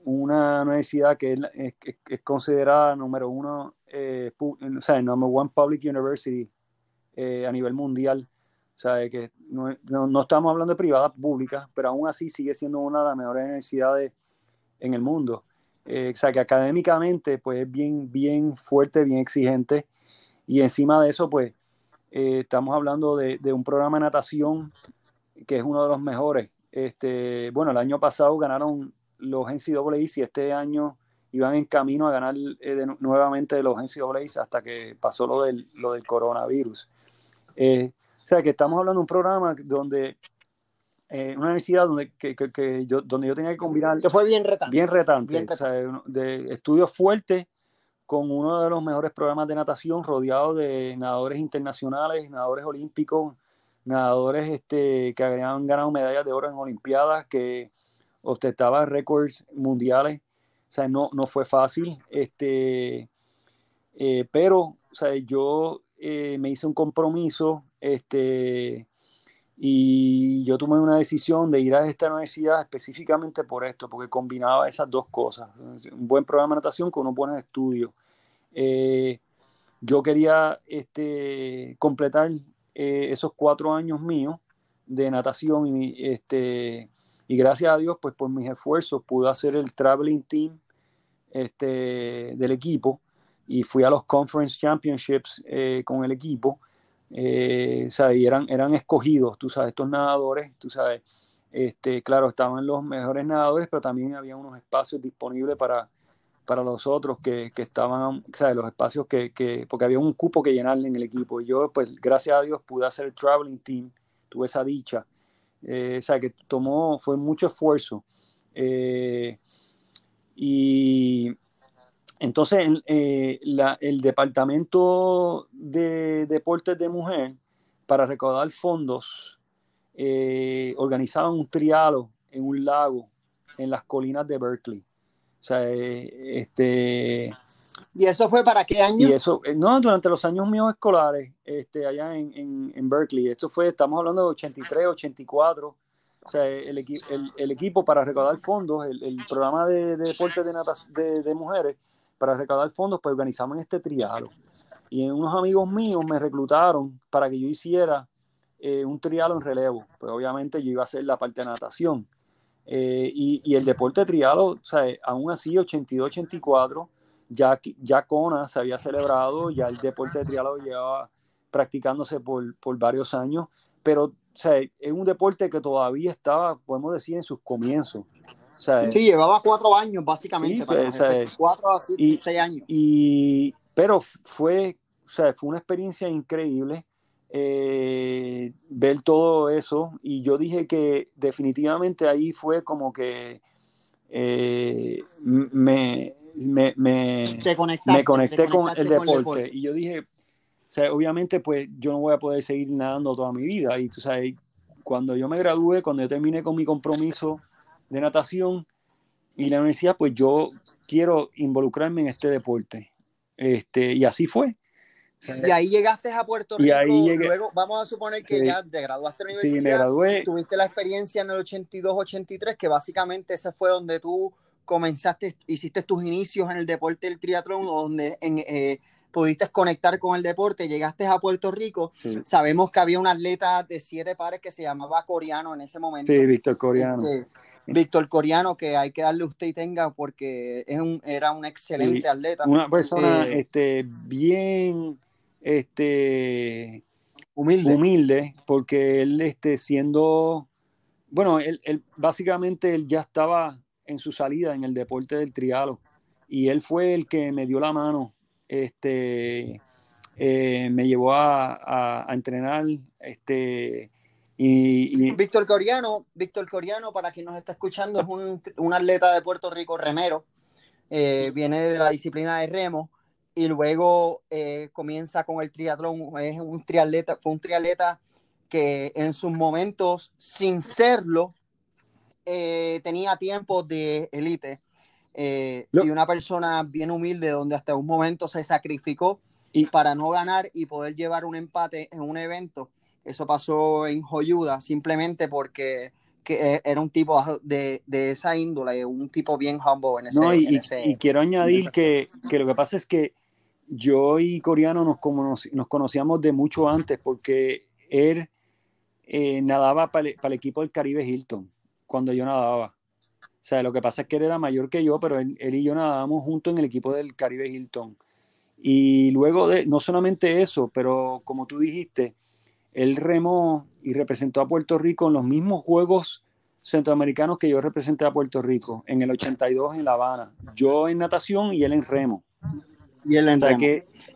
una universidad que es, considerada número uno, eh, o sea, number one public university eh, a nivel mundial. O sea, que no, no, estamos hablando de privada, pública, pero aún así sigue siendo una de las mejores universidades en el mundo. O sea, que académicamente pues es bien, bien fuerte, bien exigente y encima de eso, pues, eh, estamos hablando de, un programa de natación que es uno de los mejores. Este, bueno, el año pasado ganaron los NCAA y este año iban en camino a ganar eh, nuevamente los NCAA hasta que pasó lo del, lo del coronavirus. Eh, o sea, que estamos hablando de un programa donde una universidad donde, que, que, yo, donde yo tenía que combinar... Que fue bien retante. Bien retante. O sea, de estudios fuertes con uno de los mejores programas de natación, rodeado de nadadores internacionales, nadadores olímpicos, nadadores este, que habían ganado medallas de oro en Olimpiadas, que ostentaba récords mundiales. O sea, no, no fue fácil. Este, eh, pero, o sea, yo eh, me hice un compromiso este, y yo tomé una decisión de ir a esta universidad específicamente por esto, porque combinaba esas dos cosas, un buen programa de natación con unos buenos estudios. Eh, yo quería este, completar eh, esos cuatro años míos de natación y, este, y gracias a Dios, pues por mis esfuerzos pude hacer el traveling team este, del equipo y fui a los Conference Championships eh, con el equipo eh, y eran, eran escogidos, tú sabes, estos nadadores, tú sabes, este, claro, estaban los mejores nadadores, pero también había unos espacios disponibles para, para los otros que, que estaban, ¿sabes? los espacios que, que, porque había un cupo que llenar en el equipo. Y yo, pues, gracias a Dios, pude hacer el traveling team, tuve esa dicha. Eh, o sea, que tomó, fue mucho esfuerzo. Eh, y entonces, eh, el Departamento de Deportes de Mujer, para recaudar fondos, eh, organizaban un trialo en un lago en las colinas de Berkeley. O sea, eh, este... ¿Y eso fue para qué año? Y eso, no, durante los años míos escolares, este, allá en, en, Berkeley. Esto fue, estamos hablando de 83, 84. O sea, el, el, equipo para recaudar fondos, el, programa de, deportes de, de, de mujeres, para recaudar fondos, pues organizamos este trialo. Y unos amigos míos me reclutaron para que yo hiciera eh, un trialo en relevo. Pues obviamente yo iba a hacer la parte de natación. Eh, y, el deporte de trialo, o aún así, 82-84, ya, ya se había celebrado, ya el deporte de trialo llevaba practicándose por, por varios años, pero o es un deporte que todavía estaba, podemos decir, en sus comienzos sí, llevaba cuatro años básicamente. Pues, cuatro a seis años. Y, pero fue, sea, fue una experiencia increíble eh, ver todo eso. Y yo dije que definitivamente ahí fue como que eh, me, me, me, me, conecté con, el, deporte. Y yo dije, o sea, obviamente, pues yo no voy a poder seguir nadando toda mi vida. Y tú sabes, cuando yo me gradué, cuando yo terminé con mi compromiso de natación y la universidad, pues yo quiero involucrarme en este deporte. Este, y así fue. Y ahí llegaste a Puerto Rico. Y ahí Luego, vamos a suponer que ya te graduaste en la universidad. Sí, me gradué. Tuviste la experiencia en el 82-83, que básicamente ese fue donde tú comenzaste, hiciste tus inicios en el deporte del triatlón, donde en, eh, pudiste conectar con el deporte, llegaste a Puerto Rico. Sabemos que había un atleta de siete pares que se llamaba Coreano en ese momento. Sí, Víctor Coreano. Este, Víctor Coriano, que hay que darle usted y tenga porque es un, era un excelente atleta. Una persona eh, este, bien este, humilde. humilde, porque él este, siendo, bueno, él, básicamente él ya estaba en su salida en el deporte del trialo y él fue el que me dio la mano, este, eh, me llevó a, a entrenar, este, y, Víctor Coriano, Víctor Coriano, para quien nos está escuchando, es un, un atleta de Puerto Rico, remero, eh, viene de la disciplina de remo y luego eh, comienza con el triatlón. Es un triatleta, fue un triatleta que en sus momentos, sin serlo, eh, tenía tiempos de élite. y una persona bien humilde donde hasta un momento se sacrificó y, para no ganar y poder llevar un empate en un evento eso pasó en Joyuda simplemente porque que e, era un tipo de, de, esa índole, un tipo bien humble en ese, no, y, y quiero añadir que, que, lo que pasa es que yo y Coreano nos, nos conocíamos de mucho antes porque él eh, nadaba para el, equipo del Caribe Hilton cuando yo nadaba. O sea, lo que pasa es que él era mayor que yo, pero él, él y yo nadábamos juntos en el equipo del Caribe Hilton. Y luego de, no solamente eso, pero como tú dijiste, él remó y representó a Puerto Rico en los mismos Juegos Centroamericanos que yo representé a Puerto Rico, en el 82 en La Habana. Yo en natación y él en remo. Y él en remo.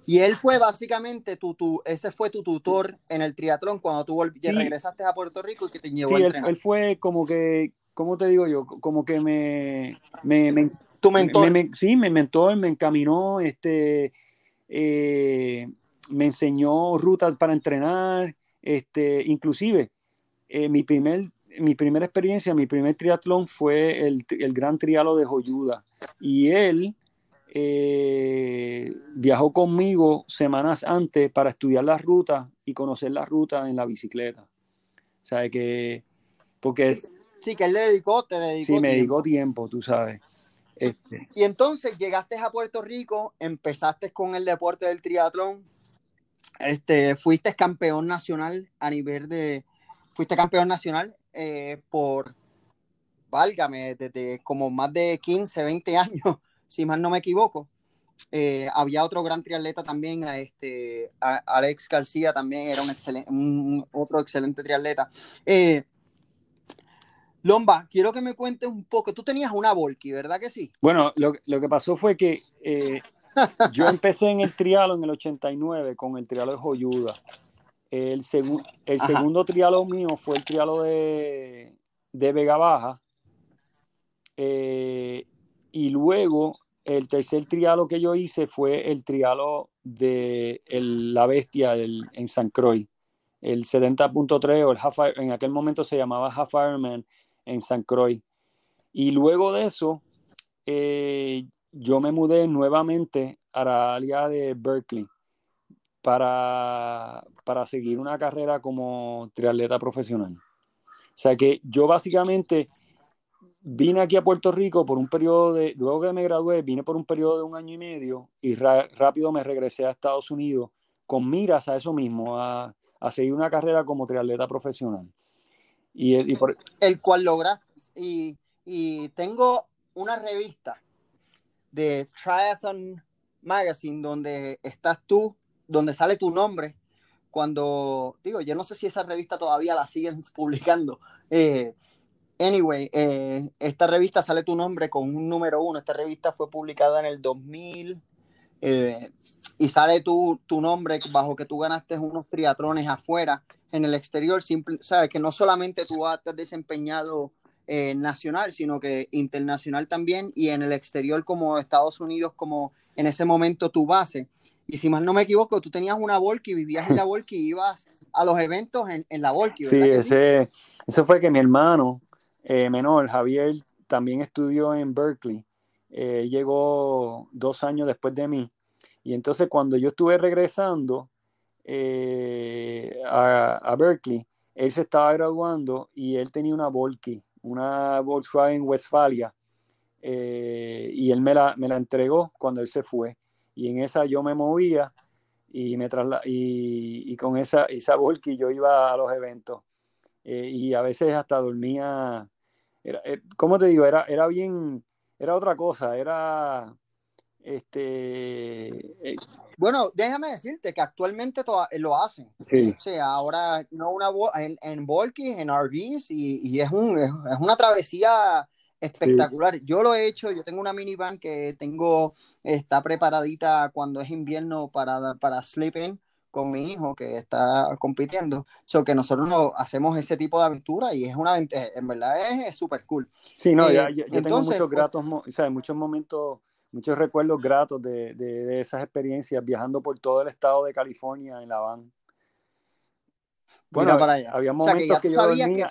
y él fue básicamente tu, tu, ese fue tu tutor en el triatlón cuando tú regresaste a Puerto Rico y que te llevó sí, él, él, fue como que ¿cómo te digo yo? Como que me... me, tu mentor. sí, me mentor, me encaminó, este, eh, me enseñó rutas para entrenar, este, inclusive eh, mi, primer, mi primera experiencia, mi primer triatlón fue el, el Gran Trialo de Joyuda y él eh, viajó conmigo semanas antes para estudiar la ruta y conocer la ruta en la bicicleta. O sea, que, porque... Sí, que él le dedicó, te dedicó Sí, me dedicó tiempo, tú sabes. Este. Y entonces llegaste a Puerto Rico, empezaste con el deporte del triatlón, este, fuiste campeón nacional a nivel de, fuiste campeón nacional eh, por, válgame, desde como más de 15, 20 años si mal no me equivoco. Eh, había otro gran triatleta también, este, Alex García también era un, excelente, otro excelente triatleta. Eh, Lomba, quiero que me cuentes un poco. Tú tenías una Volky, ¿verdad que sí? Bueno, lo, que pasó fue que eh, yo empecé en el trialo en el 89 con el trialo de Joyuda. El, el segundo trialo mío fue el trialo de, de Vega Baja. Eh, y luego el tercer trialo que yo hice fue el trialo de La Bestia en San Croix, el 70.3 o el half, en aquel momento se llamaba Half Ironman en San Croix. Y luego de eso, eh, yo me mudé nuevamente a la área de Berkeley para, para seguir una carrera como triatleta profesional. O sea que yo básicamente vine aquí a Puerto Rico por un periodo de, luego que me gradué, vine por un periodo de un año y medio y rápido me regresé a Estados Unidos con miras a eso mismo, a, a seguir una carrera como triatleta profesional. Y, y por... El cual lograste. Y, y tengo una revista de Triathlon Magazine donde estás tú, donde sale tu nombre. Cuando, digo, yo no sé si esa revista todavía la siguen publicando. Eh, Anyway, eh, esta revista sale tu nombre con un número uno. Esta revista fue publicada en el 2000 eh, y sale tu, tu, nombre bajo que tú ganaste unos triatrones afuera, en el exterior. Simple, sabes que no solamente tú has desempeñado eh, nacional, sino que internacional también y en el exterior como Estados Unidos, como en ese momento tu base. Y si mal no me equivoco, tú tenías una Volky, vivías en la Volky y ibas a los eventos en, en la Volky. Sí, ese, eso fue que mi hermano eh, menor, Javier, también estudió en Berkeley. Eh, llegó dos años después de mí. Y entonces cuando yo estuve regresando eh, a, Berkeley, él se estaba graduando y él tenía una Volky, una Volkswagen Westfalia. y él me la, me la entregó cuando él se fue. Y en esa yo me movía y, me y, y, con esa, esa Volky yo iba a los eventos. Eh, y a veces hasta dormía, era, eh, ¿cómo te digo? Era, era bien, era otra cosa, era, este... Eh, bueno, déjame decirte que actualmente lo hacen. Sí. O sea, ahora no una en, en Volky, en RVs, y, y es, un, es, una travesía espectacular. Yo lo he hecho, yo tengo una minivan que tengo, está preparadita cuando es invierno para, para sleeping con mi hijo que está compitiendo, so que nosotros no hacemos ese tipo de aventura y es una en verdad es súper cool. Sí, no, eh, yo, tengo muchos pues gratos, o sea, muchos momentos, muchos recuerdos gratos de, de, esas experiencias viajando por todo el estado de California en la van. Bueno, para allá. había momentos que, yo dormía,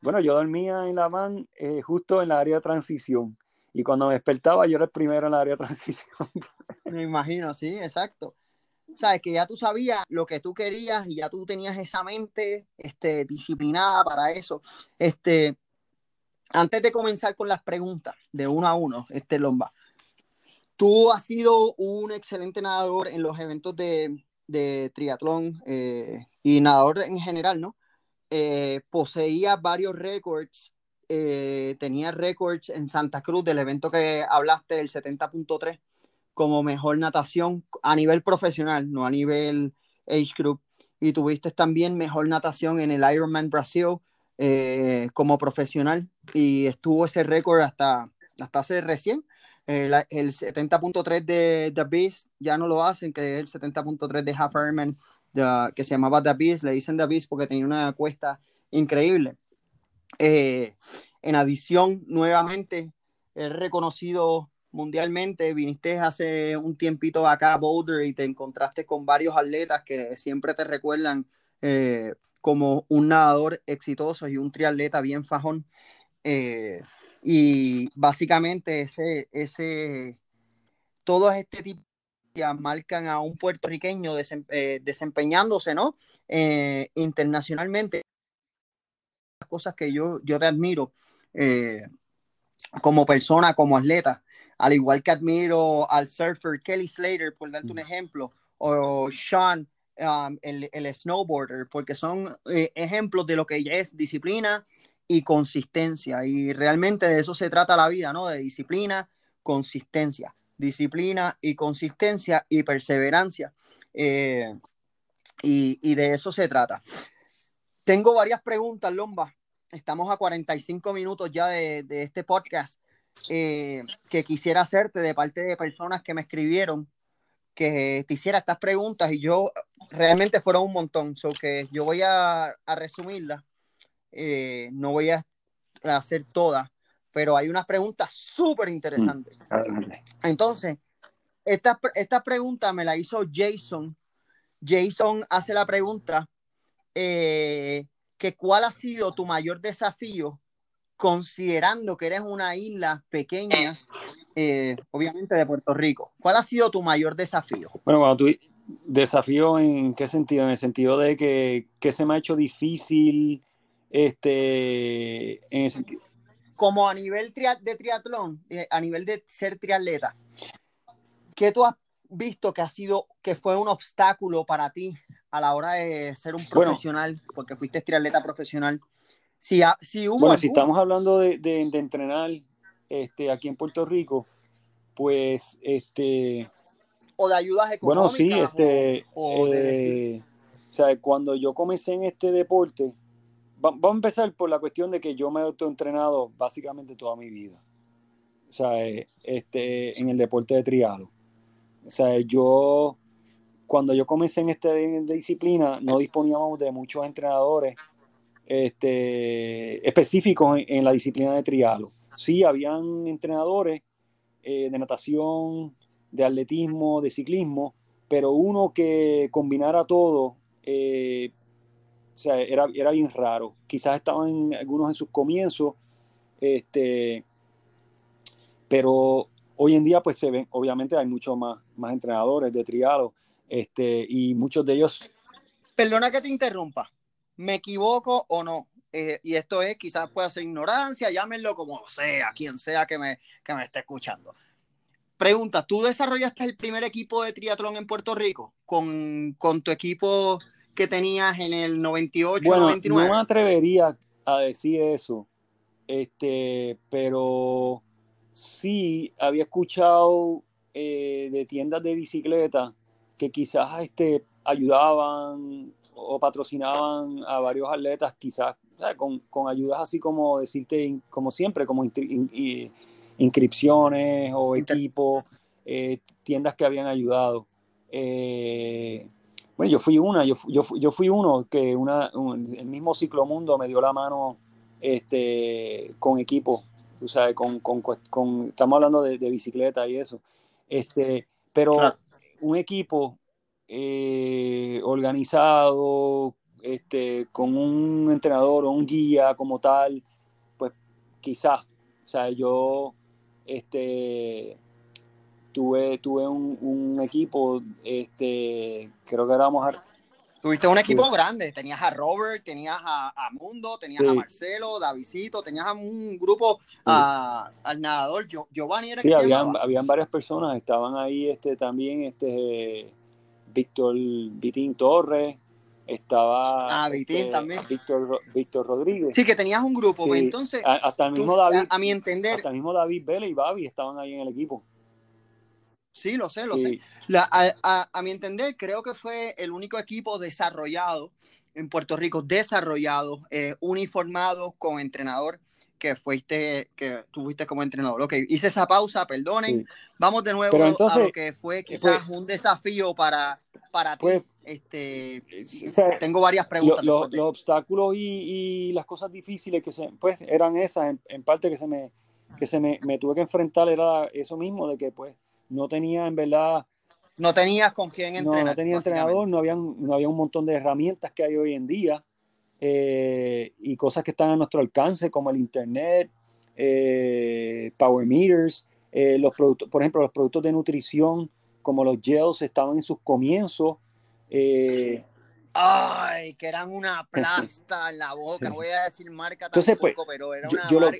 bueno, yo dormía en la van eh, justo en la área de transición y cuando me despertaba yo era el primero en la área de transición. Me imagino, sí, exacto sabes que ya tú sabías lo que tú querías y ya tú tenías esa mente este, disciplinada para eso. Este, antes de comenzar con las preguntas de uno a uno, este Lomba, tú has sido un excelente nadador en los eventos de, de triatlón eh, y nadador en general, ¿no? Eh, poseía varios récords, eh, tenía récords en Santa Cruz del evento que hablaste, el 70.3 como mejor natación a nivel profesional, no a nivel age group. Y tuviste también mejor natación en el Ironman Brasil eh, como profesional y estuvo ese récord hasta, hasta hace recién. El 70.3 de The Beast ya no lo hacen, que es el 70.3 de Half que se llamaba The Beast, le dicen The Beast porque tenía una cuesta increíble. Eh, En adición, nuevamente, es reconocido mundialmente. Viniste hace un tiempito acá a Boulder y te encontraste con varios atletas que siempre te recuerdan eh, como un nadador exitoso y un triatleta bien fajón. Eh, y básicamente ese, ese, todo este tipo marcan a un puertorriqueño eh, desempeñándose, ¿no? internacionalmente. Las cosas que yo, yo te admiro como persona, como atleta al igual que admiro al surfer Kelly Slater, por darte un ejemplo, o Sean, um, el, el, snowboarder, porque son eh, ejemplos de lo que es disciplina y consistencia. Y realmente de eso se trata la vida, ¿no? De disciplina, consistencia. Disciplina y consistencia y perseverancia. Eh, y, y, de eso se trata. Tengo varias preguntas, Lomba. Estamos a 45 minutos ya de, de este podcast. Eh, que quisiera hacerte de parte de personas que me escribieron que te hiciera estas preguntas y yo realmente fueron un montón, so que yo voy a, a resumirlas, eh, no voy a hacer todas, pero hay unas preguntas súper interesantes. Mm, Entonces, esta, esta pregunta me la hizo Jason. Jason hace la pregunta eh, que cuál ha sido tu mayor desafío considerando que eres una isla pequeña, eh, obviamente de Puerto Rico, ¿cuál ha sido tu mayor desafío? Bueno, cuando tú desafío en qué sentido? En el sentido de que, se me ha hecho difícil, este, como a nivel de triatlón, eh, a nivel de ser triatleta, ¿qué tú has visto que ha sido, que fue un obstáculo para ti a la hora de ser un profesional, porque fuiste triatleta profesional? Si, si bueno, si estamos hablando de, de, entrenar este, aquí en Puerto Rico, pues este... O de ayudas económicas. Bueno, sí, este... O, eh, o sea, cuando yo comencé en este deporte, vamos a empezar por la cuestión de que yo me he autoentrenado básicamente toda mi vida. O sea, eh, este, en el deporte de trialo. O sea, yo, cuando yo comencé en esta disciplina, no disponíamos de muchos entrenadores este, específicos en, la disciplina de trialo. Sí, habían entrenadores eh, de natación, de atletismo, de ciclismo, pero uno que combinara todo, eh, sea, era, era, bien raro. Quizás estaban algunos en sus comienzos, este, pero hoy en día pues se ven, obviamente hay muchos más, más entrenadores de trialo, este, y muchos de ellos... Perdona que te interrumpa me equivoco o no. Eh, y esto es, quizás pueda ser ignorancia, llámenlo como sea, quien sea que me, que me esté escuchando. Pregunta, ¿tú desarrollaste el primer equipo de triatlón en Puerto Rico con, con tu equipo que tenías en el 98, bueno, 99? No me atrevería a decir eso, este, pero sí había escuchado eh, de tiendas de bicicleta que quizás este, ayudaban o patrocinaban a varios atletas, quizás con, con, ayudas así como decirte, como siempre, como inscripciones o equipos, eh, tiendas que habían ayudado. Eh, bueno, yo fui una, yo, yo, yo fui uno que una, el mismo Ciclo Mundo me dio la mano este, con equipo, sea, con, con, con, estamos hablando de, bicicleta y eso. Este, pero un equipo eh, organizado, este, con un entrenador o un guía como tal, pues quizás, o sea, yo este, tuve, tuve un, equipo, este, creo que éramos... A... Tuviste un equipo grande, tenías a Robert, tenías a, Mundo, tenías a Marcelo, Davidito, tenías a un grupo, al nadador Giovanni. Era sí, habían, habían varias personas, estaban ahí este, también, este, Víctor Vitín Torres, estaba ah, Vitín este, también. Víctor, Víctor Rodríguez. Sí, que tenías un grupo, pues, entonces hasta el mismo David, a, mi entender, hasta el mismo David Vélez y Babi estaban ahí en el equipo. Sí, lo sé, lo sé. a, mi entender, creo que fue el único equipo desarrollado en Puerto Rico, desarrollado, eh, uniformado con entrenador que fuiste, que tuviste como entrenador. Ok, hice esa pausa, perdonen. Vamos de nuevo a lo que fue quizás un desafío para, para ti, pues, este, tengo varias preguntas. los obstáculos y, las cosas difíciles que se, pues, eran esas, en, parte que se me, que se me, tuve que enfrentar era eso mismo, de que pues no tenía en verdad... No tenías con quién entrenar. No, tenía entrenador, no había, no había un montón de herramientas que hay hoy en día eh, y cosas que están a nuestro alcance, como el Internet, eh, Power Meters, eh, los productos, por ejemplo, los productos de nutrición como los gels estaban en sus comienzos. Eh, Ay, que eran una plasta en la boca, voy a decir marca Entonces, pues, pero era una,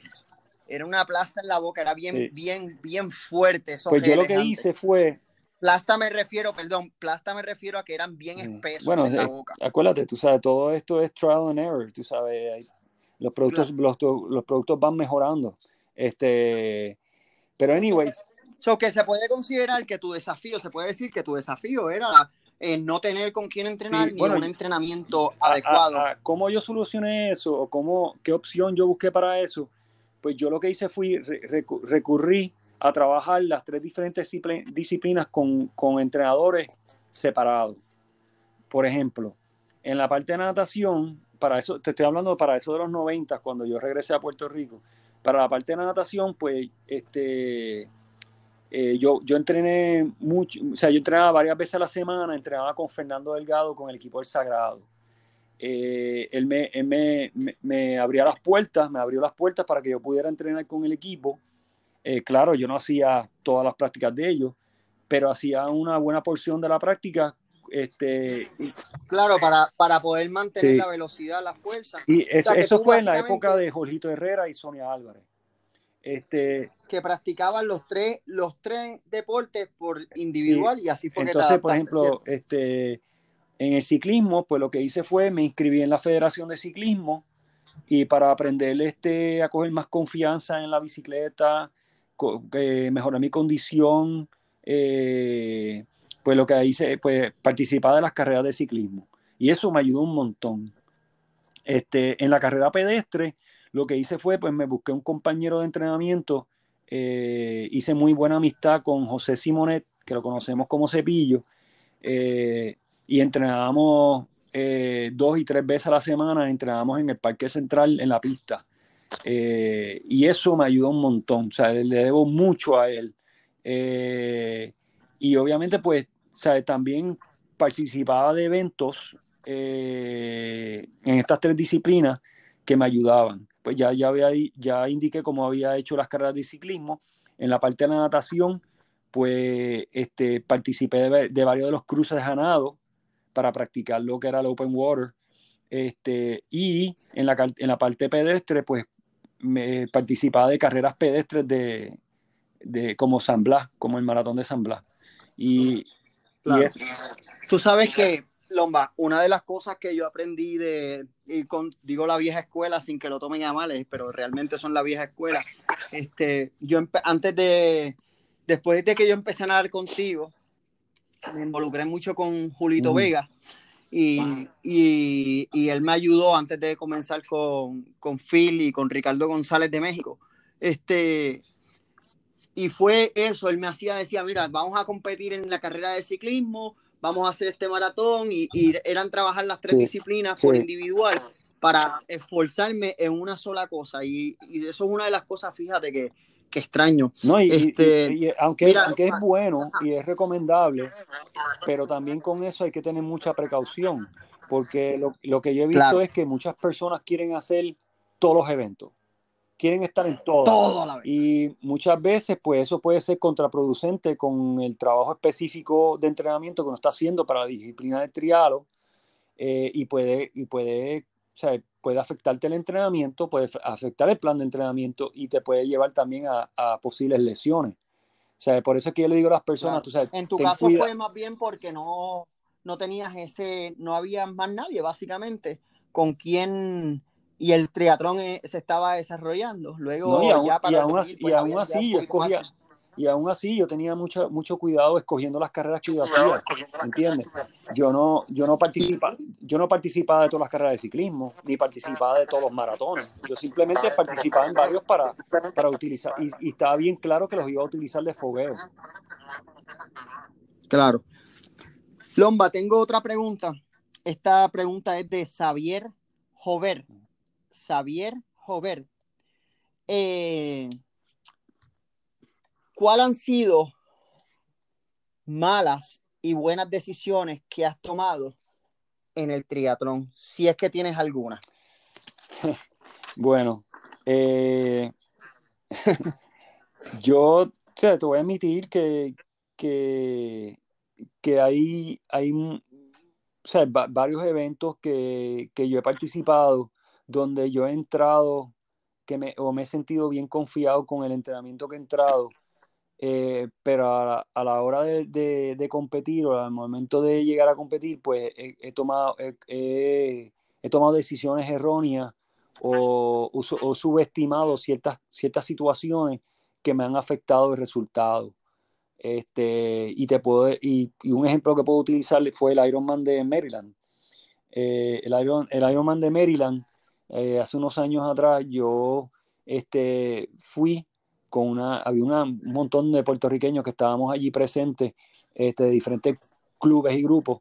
era una plasta en la boca, era bien, bien, bien fuerte. pues yo lo que hice fue... Plasta me refiero, perdón, plasta me refiero a que eran bien espesos bueno, en la boca. Acuérdate, tú sabes, todo esto es trial and error, tú sabes, los productos, los, los productos van mejorando. Este, pero anyways. So que se puede considerar que tu desafío, se puede decir que tu desafío era eh, no tener con quién entrenar ni un entrenamiento adecuado. ¿Cómo yo solucioné eso o cómo, qué opción yo busqué para eso? Pues yo lo que hice fue recurrí a trabajar las tres diferentes disciplinas con, con entrenadores separados. Por ejemplo, en la parte de natación, para eso, te estoy hablando para eso de los 90, cuando yo regresé a Puerto Rico, para la parte de la natación, pues este, eh, yo, yo entrené mucho, o sea, yo entrenaba varias veces a la semana, entrenaba con Fernando Delgado, con el equipo del Sagrado. Eh, él, me, me, me, abría las puertas, me abrió las puertas para que yo pudiera entrenar con el equipo. Eh, claro, yo no hacía todas las prácticas de ellos, pero hacía una buena porción de la práctica este, claro, para, para poder mantener la velocidad, la fuerza. Y eso, fue en la época de Jorgito Herrera y Sonia Álvarez. Este, que practicaban los tres, los tres deportes por individual y así fue Entonces, por ejemplo, este, en el ciclismo, pues lo que hice fue me inscribí en la Federación de Ciclismo y para aprender este, a coger más confianza en la bicicleta, eh, mejorar mi condición, eh, pues lo que hice, pues participar de las carreras de ciclismo. Y eso me ayudó un montón. Este, en la carrera pedestre, lo que hice fue, pues me busqué un compañero de entrenamiento, eh, hice muy buena amistad con José Simonet, que lo conocemos como Cepillo, eh, y entrenábamos eh, dos y tres veces a la semana, entrenábamos en el Parque Central, en la pista. y eso me ayudó un montón, o sea, le debo mucho a él. Y obviamente, pues, también participaba de eventos eh, en estas tres disciplinas que me ayudaban. Pues ya, ya, había, ya indiqué cómo había hecho las carreras de ciclismo. En la parte de la natación, pues este, participé de, varios de los cruces de ganado para practicar lo que era el open water. Este, y en la, en la parte pedestre, pues me participaba de carreras pedestres de, de como San Blas, como el maratón de San Blas. Y, tú sabes que, Lomba, una de las cosas que yo aprendí de, y con, digo la vieja escuela sin que lo tomen a mal, pero realmente son la vieja escuela. Este, yo antes de, después de que yo empecé a nadar contigo, me involucré mucho con Julito Vega. Y, y, y, él me ayudó antes de comenzar con, con Phil y con Ricardo González de México. Este, y fue eso, él me hacía, decía, mira, vamos a competir en la carrera de ciclismo, vamos a hacer este maratón y, eran trabajar las tres disciplinas por individual para esforzarme en una sola cosa. Y, eso es una de las cosas, fíjate, que, que extraño. No, y, este, aunque, aunque es bueno y es recomendable, pero también con eso hay que tener mucha precaución, porque lo, lo que yo he visto es que muchas personas quieren hacer todos los eventos quieren estar en todo. y muchas veces, pues eso puede ser contraproducente con el trabajo específico de entrenamiento que uno está haciendo para la disciplina del trialo eh, y puede, y puede, sea, puede afectarte el entrenamiento, puede afectar el plan de entrenamiento y te puede llevar también a, posibles lesiones. O sea, por eso es que yo le digo a las personas, tú sabes, en tu caso fue más bien porque no, no tenías ese, no había más nadie básicamente con quien y el triatlón eh, se estaba desarrollando. Luego, y aún, ya para y aún así, y aún así yo escogía, y aún así yo tenía mucho, mucho cuidado escogiendo las carreras que yo hacía, ¿entiendes? Yo no, yo no participaba, yo no participaba de todas las carreras de ciclismo, ni participaba de todos los maratones. Yo simplemente participaba en varios para, para utilizar, y, y estaba bien claro que los iba a utilizar de fogueo. Claro. Lomba, tengo otra pregunta. Esta pregunta es de Xavier Jover. Xavier Jover. Eh, ¿Cuáles han sido malas y buenas decisiones que has tomado en el triatlón? Si es que tienes alguna. Bueno, eh, yo te voy a admitir que, que, hay, hay varios eventos que, yo he participado donde yo he entrado que me, o me he sentido bien confiado con el entrenamiento que he entrado, eh, pero a la, hora de, competir o al momento de llegar a competir, pues he, tomado, he, tomado decisiones erróneas o, o, subestimado ciertas, ciertas situaciones que me han afectado el resultado. Este, y, te puedo, y, un ejemplo que puedo utilizar fue el Ironman de Maryland. Eh, el, Iron, el Ironman de Maryland, eh, hace unos años atrás, yo este, fui con una, había un montón de puertorriqueños que estábamos allí presentes, este, de diferentes clubes y grupos,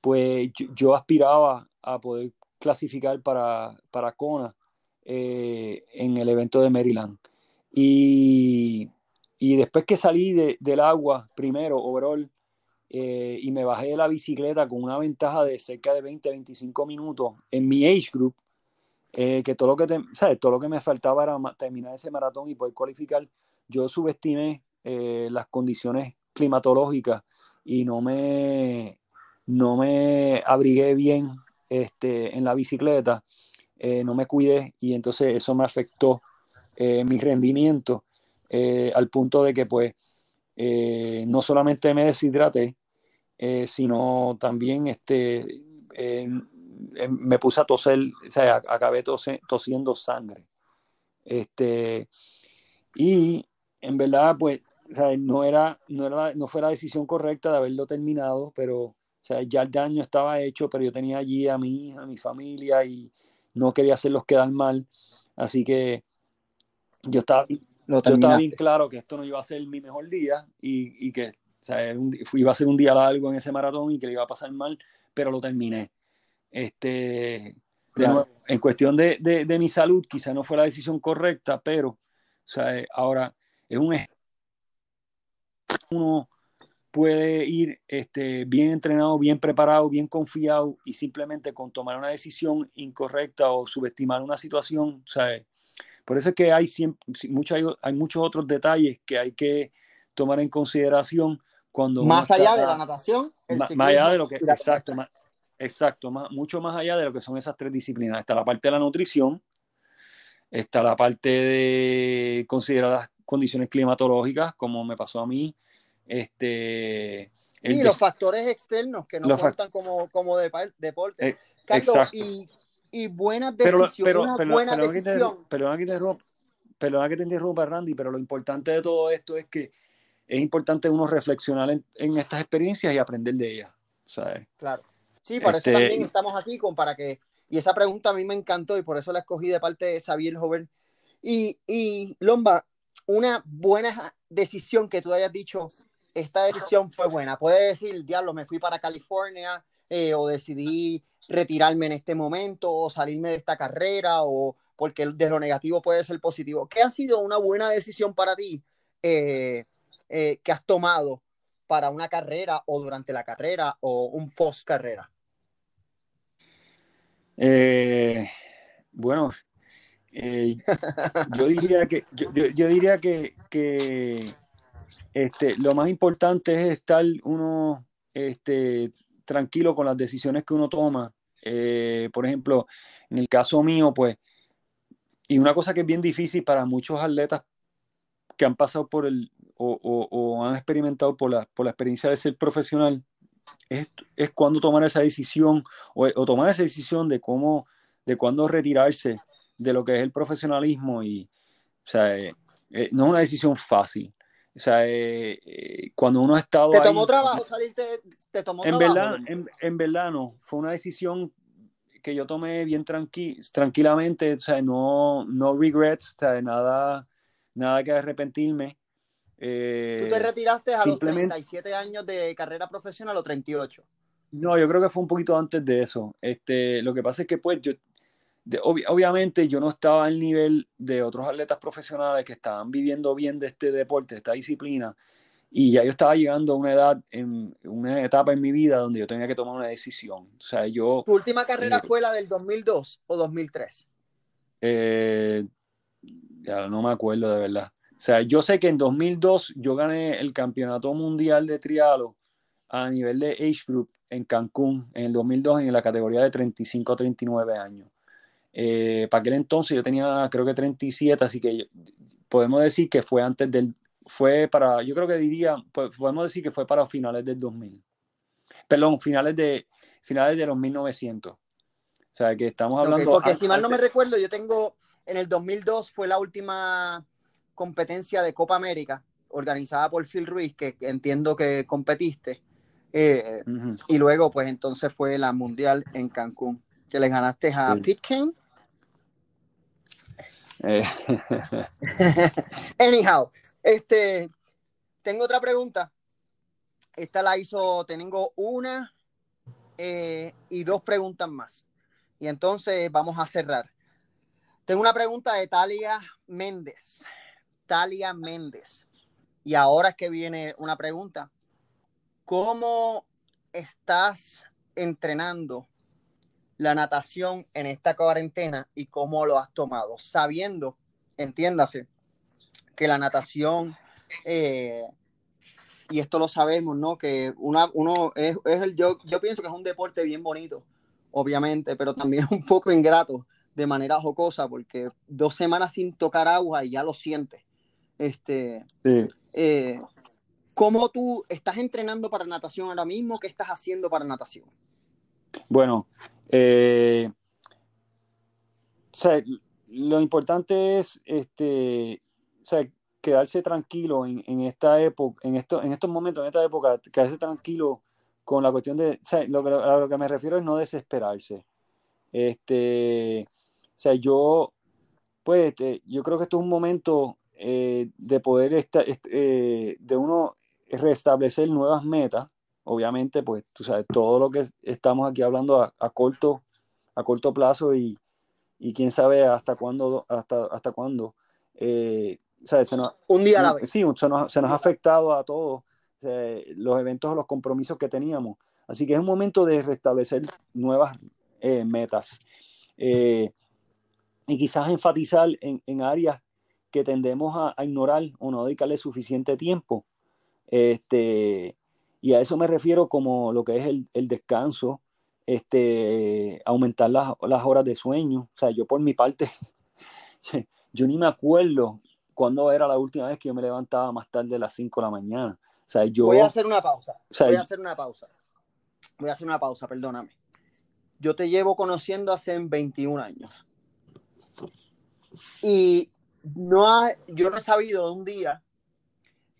pues yo, aspiraba a poder clasificar para, para Kona eh, en el evento de Maryland. Y, y después que salí de, del agua, primero, overall, eh, y me bajé de la bicicleta con una ventaja de cerca de 20, 25 minutos en mi age group, eh, que todo lo que, todo lo que me faltaba era terminar ese maratón y poder cualificar, yo subestimé eh, las condiciones climatológicas y no me, no me abrigué bien este, en la bicicleta, no me cuidé y entonces eso me afectó mi rendimiento eh, al punto de que pues eh, no solamente me deshidraté, eh, sino también este, me puse a toser, o sea, acabé tosiendo sangre. Este, y en verdad, pues, no, era, no, era, no fue la decisión correcta de haberlo terminado, pero ya el daño estaba hecho, pero yo tenía allí a mi a mi familia y no quería hacerlos quedar mal. Así que yo estaba, yo estaba bien claro que esto no iba a ser mi mejor día y, y que o sea, iba a ser un día largo en ese maratón y que le iba a pasar mal, pero lo terminé. Este, en cuestión de, de, de, mi salud, quizá no fue la decisión correcta, pero o sea, eh, ahora es un uno puede ir este, bien entrenado, bien preparado, bien confiado y simplemente con tomar una decisión incorrecta o subestimar una situación, sea, por eso es que hay, hay, muchos otros detalles que hay que tomar en consideración cuando... Más allá de la natación, más, allá de lo que... Exacto, exacto mucho más allá de lo que son esas tres disciplinas. Está la parte de la nutrición, está la parte de considerar las condiciones climatológicas, como me pasó a mí. Este, y los factores externos que no cuentan como, como deporte. Eh, Carlos, y y buenas decisiones. Pero, una pero, buena decisión. Perdona que, te que te interrumpa, Randy, pero lo importante de todo esto es que es importante uno reflexionar en, en estas experiencias y aprender de ellas. ¿sabes? Claro. Sí, por eso este, también estamos aquí, con, para que. Y esa pregunta a mí me encantó y por eso la escogí de parte de Xavier Joven. Y, y Lomba, una buena decisión que tú hayas dicho, esta decisión fue buena. Puede decir, diablo, me fui para California eh, o decidí retirarme en este momento o salirme de esta carrera o porque de lo negativo puede ser positivo. ¿Qué ha sido una buena decisión para ti eh, eh, que has tomado para una carrera o durante la carrera o un post carrera? Eh, bueno, yo diría que yo, diría que este, lo más importante es estar uno este, tranquilo con las decisiones que uno toma eh, por ejemplo, en el caso mío, pues, y una cosa que es bien difícil para muchos atletas que han pasado por el o, han experimentado por la, por la experiencia de ser profesional, es, es cuando tomar esa decisión o, tomar esa decisión de cómo, de cuándo retirarse de lo que es el profesionalismo y, o sea, eh, eh, no es una decisión fácil. O sea, cuando uno ha estado. ¿Te tomó trabajo salirte? ¿Te tomó en Verdad, en, en, verdad no. Fue una decisión que yo tomé bien tranqui tranquilamente, o sea, no, no regrets, o sea, nada, nada que arrepentirme. Eh, ¿Tú te retiraste a los 37 años de carrera profesional o 38? No, yo creo que fue un poquito antes de eso. Este, lo que pasa es que pues yo, obviamente yo no estaba al nivel de otros atletas profesionales que estaban viviendo bien de este deporte, de esta disciplina, y ya yo estaba llegando a una edad, en una etapa en mi vida donde yo tenía que tomar una decisión. O sea, yo... ¿Tu última carrera eh, fue la del 2002 o 2003? Eh, ya no me acuerdo de verdad. O sea, yo sé que en 2002 yo gané el campeonato mundial de trialo a nivel de age group en Cancún en el 2002 en la categoría de 35 a 39 años. Eh, para aquel entonces yo tenía creo que 37, así que podemos decir que fue antes del, fue para, yo creo que diría, pues, podemos decir que fue para finales del 2000. Perdón, finales de, finales de los 1900. O sea, que estamos hablando... porque si mal no me recuerdo, yo tengo, en el 2002 fue la última competencia de Copa América organizada por Phil Ruiz, que entiendo que competiste. Eh, y luego, pues entonces fue la mundial en Cancún, que le ganaste a Pete Kane. Eh. Anyhow, este, tengo otra pregunta. Esta la hizo, tengo una eh, y dos preguntas más. Y entonces vamos a cerrar. Tengo una pregunta de Talia Méndez. Talia Méndez. Y ahora es que viene una pregunta. ¿Cómo estás entrenando la natación en esta cuarentena y cómo lo has tomado? Sabiendo, entiéndase, que la natación, eh, y esto lo sabemos, ¿no? Que una, uno es, el, yo, yo pienso que es un deporte bien bonito, obviamente, pero también un poco ingrato de manera jocosa, porque dos semanas sin tocar agua y ya lo sientes. Este, eh, ¿Cómo tú estás entrenando para natación ahora mismo? ¿Qué estás haciendo para natación? Bueno, eh, lo importante es este, o sea, quedarse tranquilo en, en esta época, en, esto, en estos momentos, en esta época, quedarse tranquilo con la cuestión de, o sea, lo, que, a lo que me refiero es no desesperarse. Este, o sea, yo, pues, este, yo creo que esto es un momento eh, de poder, esta, eh, de uno restablecer nuevas metas. Obviamente, pues, tú sabes, todo lo que estamos aquí hablando a, a corto, a corto plazo y, y quién sabe hasta cuándo, hasta, hasta cuándo. Eh, un día a la vez. Sí, se nos, ha afectado a todos los eventos, los compromisos que teníamos. Así que es un momento de restablecer nuevas eh, metas. Y quizás enfatizar en, áreas que tendemos a, ignorar o no dedicarle suficiente tiempo. Este, y a eso me refiero como lo que es el, descanso, este, aumentar las, las, horas de sueño. O sea, yo por mi parte, yo ni me acuerdo cuándo era la última vez que yo me levantaba más tarde de las 5 de la mañana. O sea, yo... Voy a hacer una pausa. voy a hacer una pausa. Voy a hacer una pausa, perdóname. Yo te llevo conociendo hace 21 años. Y no yo no he sabido de un día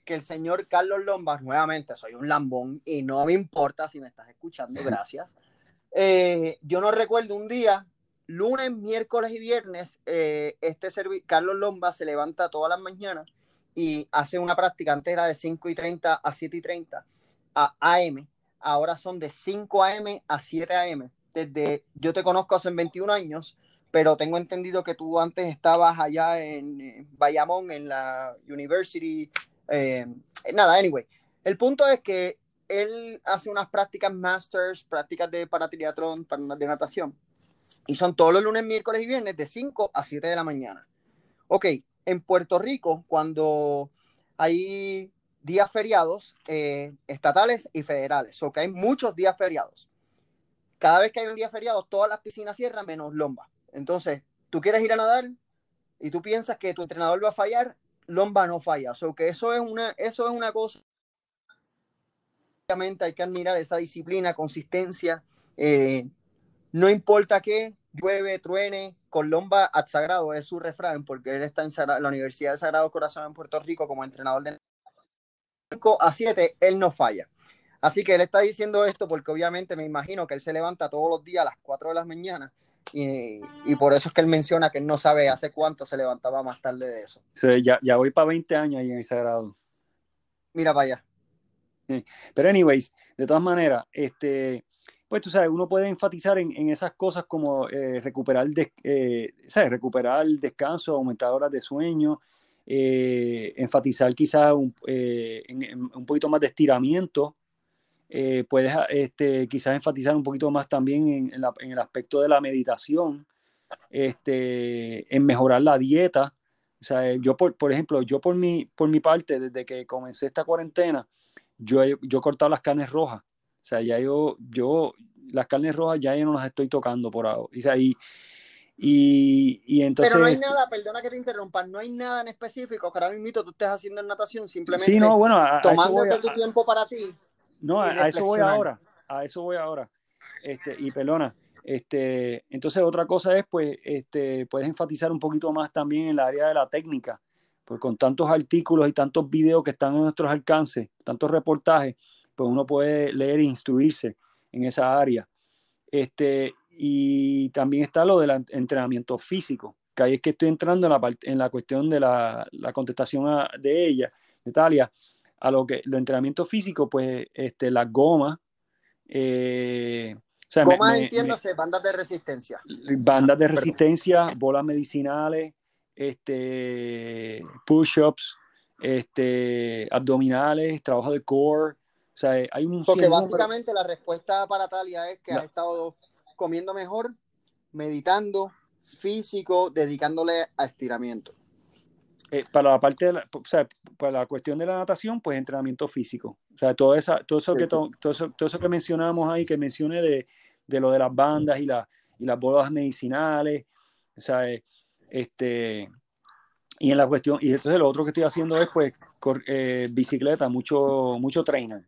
que el señor Carlos Lombas, nuevamente soy un lambón y no me importa si me estás escuchando, gracias. Eh, yo no recuerdo un día lunes, miércoles y viernes, eh, este Carlos Lomba se levanta todas las mañanas y hace una práctica antes era de 5 y 30 a 7 y 30 a AM. Ahora son de 5 AM a 7 AM. Desde yo te conozco hace 21 años, pero tengo entendido que tú antes estabas allá en Bayamón, en la University. Eh, nada, anyway. El punto es que él hace unas prácticas masters, prácticas de para triatlón, de natación y son todos los lunes, miércoles y viernes de 5 a 7 de la mañana. Ok, en Puerto Rico, cuando hay días feriados eh, estatales y federales, o que hay muchos días feriados. Cada vez que hay un día feriado, todas las piscinas cierran menos Lomba. Entonces, tú quieres ir a nadar y tú piensas que tu entrenador va a fallar, Lomba no falla. O que eso es una, eso es una cosa. Obviamente hay que admirar esa disciplina, consistencia. Eh, no importa qué, llueve, truene, Colomba al Sagrado es su refrán, porque él está en la Universidad del Sagrado Corazón en Puerto Rico como entrenador de 5 a 7, él no falla. Así que él está diciendo esto porque obviamente me imagino que él se levanta todos los días a las 4 de la mañana y, y, por eso es que él menciona que él no sabe hace cuánto se levantaba más tarde de eso. Sí, ya, ya voy para 20 años ahí en el Sagrado. Mira para allá. Pero anyways, de todas maneras, este, pues tú sabes, uno puede enfatizar en, en esas cosas como eh, recuperar, eh, ¿sabes? recuperar el descanso, aumentar horas de sueño, eh, enfatizar quizás un, un, poquito más de estiramiento. Puedes este, quizás enfatizar un poquito más también en, en, la, en, el aspecto de la meditación, este, en mejorar la dieta. O sea, yo, por, por ejemplo, yo por mi, por mi parte, desde que comencé esta cuarentena, yo, yo he cortado las carnes rojas. O sea, ya yo, yo, las carnes rojas ya yo no las estoy tocando por ahora. O sea, y, y, entonces... Pero no hay nada, perdona que te interrumpa, no hay nada en específico que ahora mismo tú estés haciendo en natación, simplemente sí, no, bueno, tomándote tu tiempo para ti. No, a, eso voy ahora, a eso voy ahora. Este, y pelona, este, entonces otra cosa es, pues, este, puedes enfatizar un poquito más también en el área de la técnica, porque con tantos artículos y tantos videos que están en nuestros alcances, tantos reportajes, pues uno puede leer e instruirse en esa área. Este, y también está lo del entrenamiento físico, que ahí es que estoy entrando en la, en la cuestión de la, la contestación de ella, de Talia, a lo que el entrenamiento físico, pues este, las gomas. Eh, gomas, entiéndase, bandas de resistencia. Bandas de resistencia, bolas medicinales, este, push-ups, este, abdominales, trabajo de core, sea, hay un Porque básicamente la respuesta para Talia es que ha estado comiendo mejor, meditando, físico, dedicándole a estiramiento. Eh, para la parte de la, o sea, para la cuestión de la natación, pues entrenamiento físico. O sea, todo, esa, todo, eso, que, todo, eso, todo eso que mencionamos ahí, que mencioné de, de lo de las bandas y, la, y las bolas medicinales, o sea, eh, este, y en la cuestión, y entonces lo otro que estoy haciendo es pues eh, bicicleta, mucho, mucho trainer.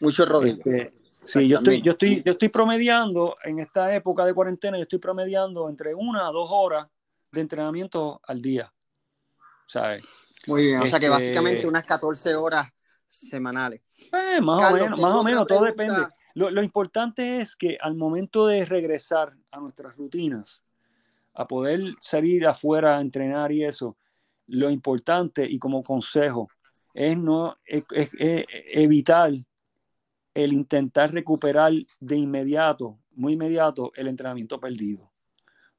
Mucho rodillo. Este, sí, yo estoy, yo, estoy, yo estoy promediando en esta época de cuarentena, yo estoy promediando entre una a dos horas de entrenamiento al día. ¿Sabes? Muy bien, o sea que este, básicamente unas 14 horas semanales. Eh, más o menos, más o menos, todo depende. Lo, lo, importante es que al momento de regresar a nuestras rutinas, a poder salir afuera a entrenar y eso, lo importante y como consejo es, no, es, evitar el intentar recuperar de inmediato, muy inmediato, el entrenamiento perdido.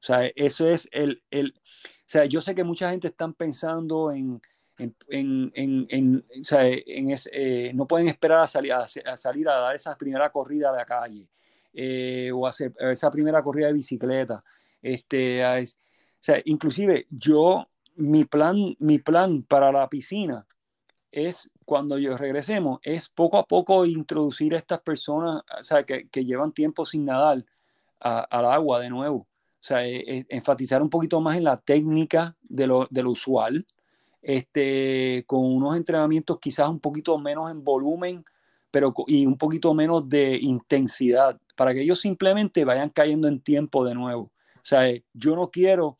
O sea, eso es el, el o sea, yo sé que mucha gente está pensando en, en, en, en, o sea, en ese, eh, no pueden esperar a salir a, salir a dar esa primera corrida de la calle eh, o hacer esa primera corrida de bicicleta. Este, o sea, inclusive yo, mi plan, mi plan para la piscina es cuando yo regresemos, es poco a poco introducir a estas personas o sea, que, que, llevan tiempo sin nadar al agua de nuevo. O sea, e, e, enfatizar un poquito más en la técnica de lo, de lo usual, este, con unos entrenamientos quizás un poquito menos en volumen, pero y un poquito menos de intensidad, para que ellos simplemente vayan cayendo en tiempo de nuevo. O sea, yo no quiero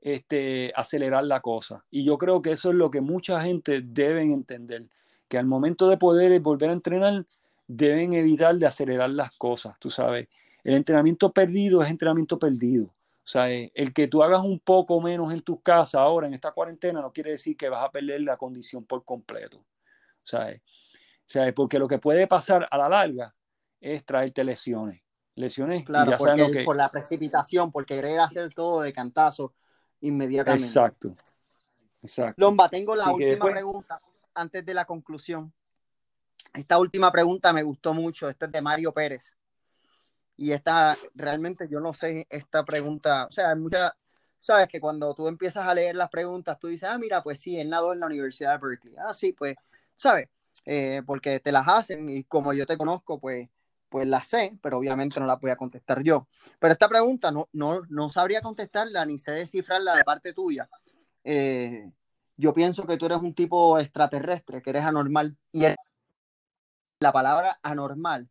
este, acelerar la cosa. Y yo creo que eso es lo que mucha gente deben entender, que al momento de poder volver a entrenar, deben evitar de acelerar las cosas, tú sabes. El entrenamiento perdido es entrenamiento perdido. O sea, el que tú hagas un poco menos en tu casa ahora, en esta cuarentena, no quiere decir que vas a perder la condición por completo. O sea, porque lo que puede pasar a la larga es traerte lesiones. Lesiones. Claro, porque, por la precipitación, por querer hacer todo de cantazo inmediatamente. Exacto. Exacto. Lomba, tengo la última pregunta antes de la conclusión. Esta última pregunta me gustó mucho. Esta es de Mario Pérez. Y esta, realmente yo no sé esta pregunta. O sea, hay muchas. Sabes que cuando tú empiezas a leer las preguntas, tú dices, ah, mira, pues sí, él nadó en la Universidad de Berkeley. Ah, sí, pues, ¿sabes? Eh, porque te las hacen y como yo te conozco, pues pues la sé, pero obviamente no la voy a contestar yo. Pero esta pregunta no, no, no sabría contestarla ni sé descifrarla de parte tuya. Eh, yo pienso que tú eres un tipo extraterrestre, que eres anormal. Y la palabra anormal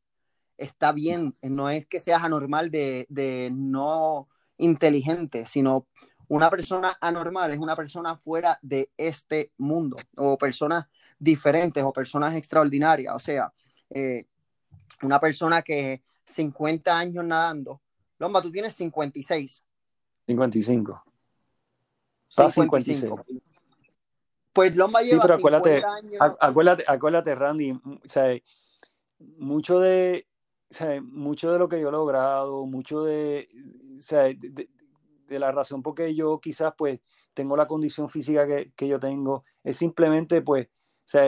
está bien, no es que seas anormal de, de no inteligente, sino una persona anormal es una persona fuera de este mundo, o personas diferentes, o personas extraordinarias. O sea, eh, una persona que 50 años nadando. Lomba, tú tienes 56. 55. 55. Pues Lomba lleva sí, pero acuérdate, años. Acuérdate, acuérdate, Randy, o sea, mucho de, mucho de lo que yo he logrado, mucho de, de, la razón por qué yo quizás pues tengo la condición física que, que yo tengo, es simplemente pues, o sea,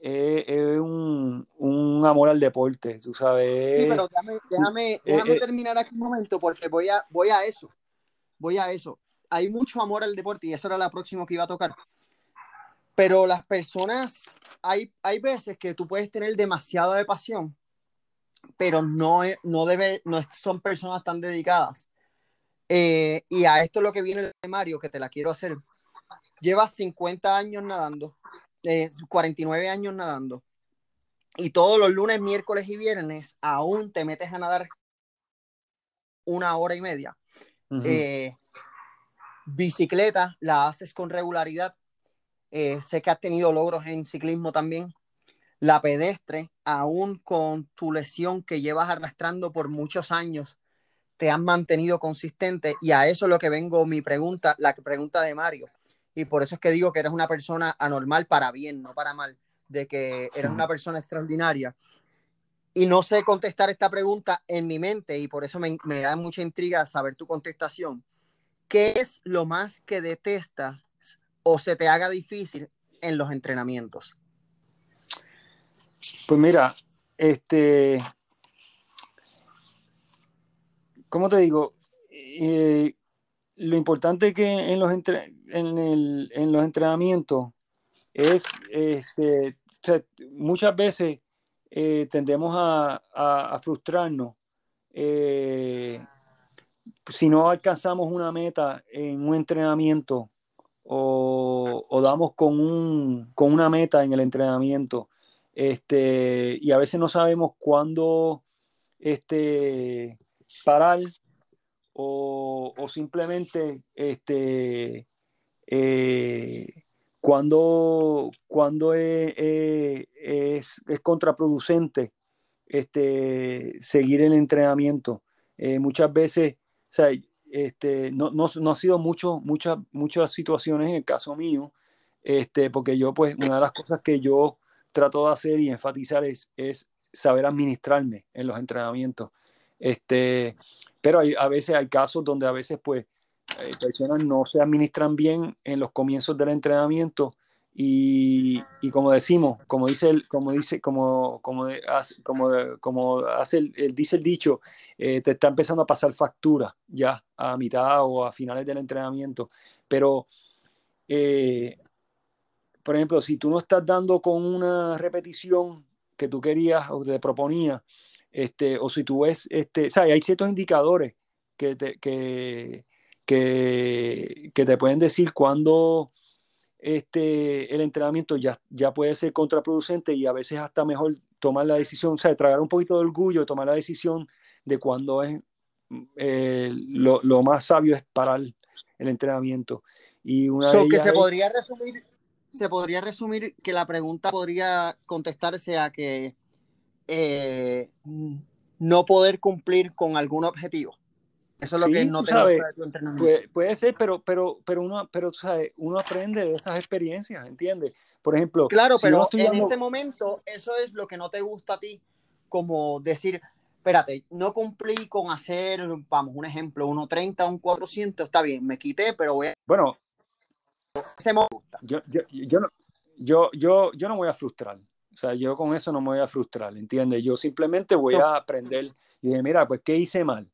es, un, un, amor al deporte, tú sabes. Sí, pero déjame, déjame, terminar aquí un momento porque voy a, voy a eso, voy a eso. Hay mucho amor al deporte y eso era la próxima que iba a tocar. Pero las personas, hay, hay veces que tú puedes tener demasiada de pasión pero no, no, debe, no son personas tan dedicadas. Eh, y a esto es lo que viene de Mario, que te la quiero hacer. Llevas 50 años nadando, 49 eh, años nadando, y todos los lunes, miércoles y viernes aún te metes a nadar una hora y media. Eh, bicicleta la haces con regularidad. sé que has tenido logros en ciclismo también la pedestre, aún con tu lesión que llevas arrastrando por muchos años, te han mantenido consistente y a eso es lo que vengo mi pregunta, la pregunta de Mario. Y por eso es que digo que eres una persona anormal para bien, no para mal, de que eres una persona extraordinaria. Y no sé contestar esta pregunta en mi mente y por eso me, me da mucha intriga saber tu contestación. ¿Qué es lo más que detestas o se te haga difícil en los entrenamientos? Pues mira, este, ¿cómo te digo? Eh, lo importante que en los, en, los entrenamientos es, este, muchas veces eh, tendemos a, frustrarnos eh, si no alcanzamos una meta en un entrenamiento o, o damos con, un, con una meta en el entrenamiento este, y a veces no sabemos cuándo este, parar o, simplemente este, eh, cuando, cuando es, es, contraproducente este, seguir el entrenamiento. Eh, muchas veces, o sea, este, no, no, no, ha sido mucho, muchas, muchas situaciones en el caso mío, este, porque yo, pues, una de las cosas que yo trato de hacer y enfatizar es, es saber administrarme en los entrenamientos. Este, pero hay, a veces hay casos donde a veces pues eh, personas no se administran bien en los comienzos del entrenamiento y, y como decimos, como dice el, como dice, como, como, como, como hace el, dice el dicho, eh, te está empezando a pasar factura ya a mitad o a finales del entrenamiento. Pero eh, por ejemplo, si tú no estás dando con una repetición que tú querías o te proponía, este, o si tú ves, este, hay ciertos indicadores que te, que, que, te pueden decir cuándo este, el entrenamiento ya, ya puede ser contraproducente y a veces hasta mejor tomar la decisión, o sea, tragar un poquito de orgullo, tomar la decisión de cuándo es eh, lo, lo, más sabio es parar el entrenamiento. Y una que se podría resumir se podría resumir que la pregunta podría contestarse a que eh, no poder cumplir con algún objetivo. Eso es lo que no te sabes, puede, puede, ser, pero, pero, pero, uno, pero sabes, uno aprende de esas experiencias, ¿entiendes? Por ejemplo, claro, pero en ese momento eso es lo que no te gusta a ti, como decir, espérate, no cumplí con hacer, vamos, un ejemplo, 1.30, un 400, está bien, me quité, pero voy a... Bueno, yo, yo, yo, no, yo, yo, yo no voy a frustrar. O sea, yo con eso no me voy a frustrar, ¿entiendes? Yo simplemente voy a aprender. Y dije, mira, pues, ¿qué hice mal?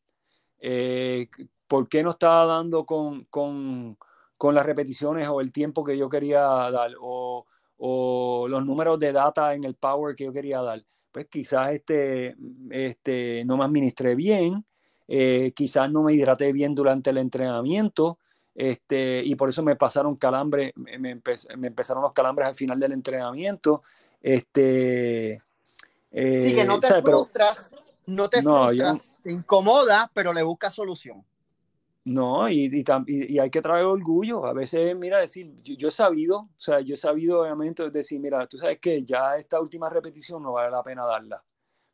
Eh, ¿Por qué no estaba dando con, con, con, las repeticiones o el tiempo que yo quería dar? O, o, los números de data en el power que yo quería dar. Pues quizás este, este, no me administré bien, eh, quizás no me hidraté bien durante el entrenamiento, este, y por eso me pasaron calambres, me, empezaron los calambres al final del entrenamiento. Este, sí, que no eh, te frustras, no te frustras, te incomoda, pero le buscas solución. No, y, y, hay que traer orgullo. A veces, mira, decir, yo, he sabido, o sea, yo he sabido obviamente decir, mira, tú sabes que ya esta última repetición no vale la pena darla,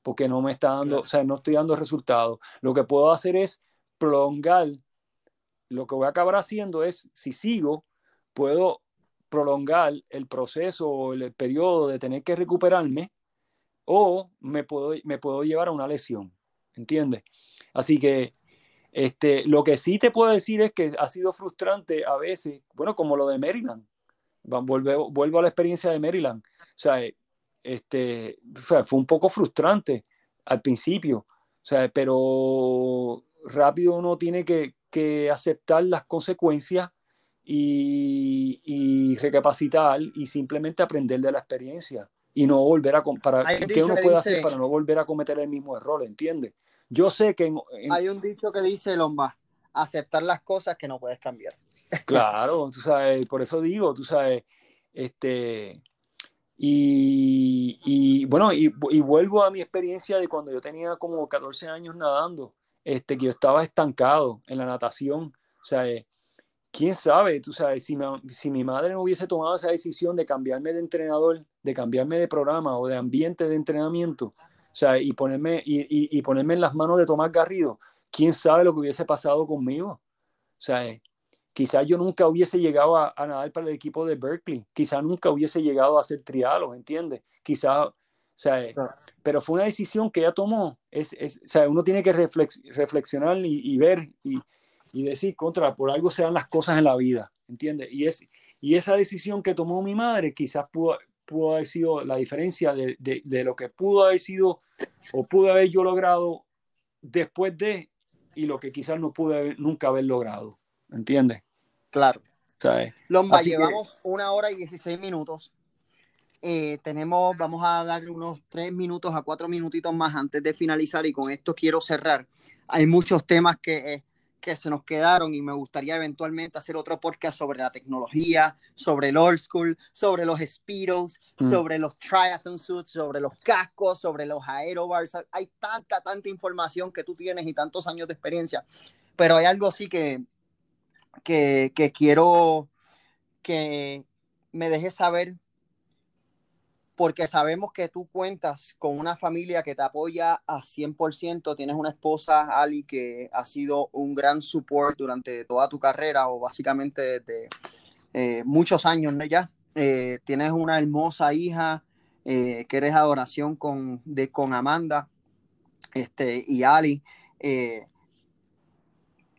porque no me está dando, o sea, no estoy dando resultados. Lo que puedo hacer es prolongar lo que voy a acabar haciendo es, si sigo, puedo prolongar el proceso o el periodo de tener que recuperarme o me puedo, me puedo llevar a una lesión, ¿entiendes? Así que este, lo que sí te puedo decir es que ha sido frustrante a veces, bueno, como lo de Maryland. Vuelvo, vuelvo a la experiencia de Maryland. O sea, este, fue, un poco frustrante al principio, o sea, pero rápido uno tiene que, que aceptar las consecuencias y, y, recapacitar y simplemente aprender de la experiencia y no volver a comparar. ¿Qué uno puede hacer para no volver a cometer el mismo error? ¿Entiendes? Yo sé que... Hay un dicho que dice, Lomba, aceptar las cosas que no puedes cambiar. Claro, tú sabes, por eso digo, tú sabes, este... Y, y bueno, y, y, vuelvo a mi experiencia de cuando yo tenía como 14 años nadando, este, que yo estaba estancado en la natación. O sea, quién sabe, tú sabes, si, mi madre no hubiese tomado esa decisión de cambiarme de entrenador, de cambiarme de programa o de ambiente de entrenamiento, o sea, y ponerme, y, ponerme en las manos de Tomás Garrido, quién sabe lo que hubiese pasado conmigo. O sea, quizás yo nunca hubiese llegado a, nadar para el equipo de Berkeley, quizás nunca hubiese llegado a hacer trialos, ¿entiendes? Quizás, o sea, pero fue una decisión que ella tomó. Es, es, o sea, uno tiene que reflexionar y, y ver y, y, decir, contra, por algo sean las cosas en la vida, ¿entiendes? Y, es, y esa decisión que tomó mi madre quizás pudo, pudo haber sido la diferencia de, de, lo que pudo haber sido o pude haber yo logrado después de y lo que quizás no pude nunca haber logrado. ¿Entiendes? Claro. ¿Sabes? Lomba, llevamos una hora y 16 minutos. Eh, tenemos, vamos a darle unos tres minutos a cuatro minutitos más antes de finalizar y con esto quiero cerrar. Hay muchos temas que eh, que se nos quedaron y me gustaría eventualmente hacer otro podcast sobre la tecnología, sobre el old school, sobre los Speedos, mm. sobre los triathlon suits, sobre los cascos, sobre los aerobars. Hay tanta, tanta información que tú tienes y tantos años de experiencia, pero hay algo sí que, que, que quiero que me dejes saber porque sabemos que tú cuentas con una familia que te apoya a 100%, tienes una esposa, Ali, que ha sido un gran support durante toda tu carrera o básicamente desde eh, muchos años ya. Eh, tienes una hermosa hija eh, que eres adoración con, de, con Amanda este, y Ali.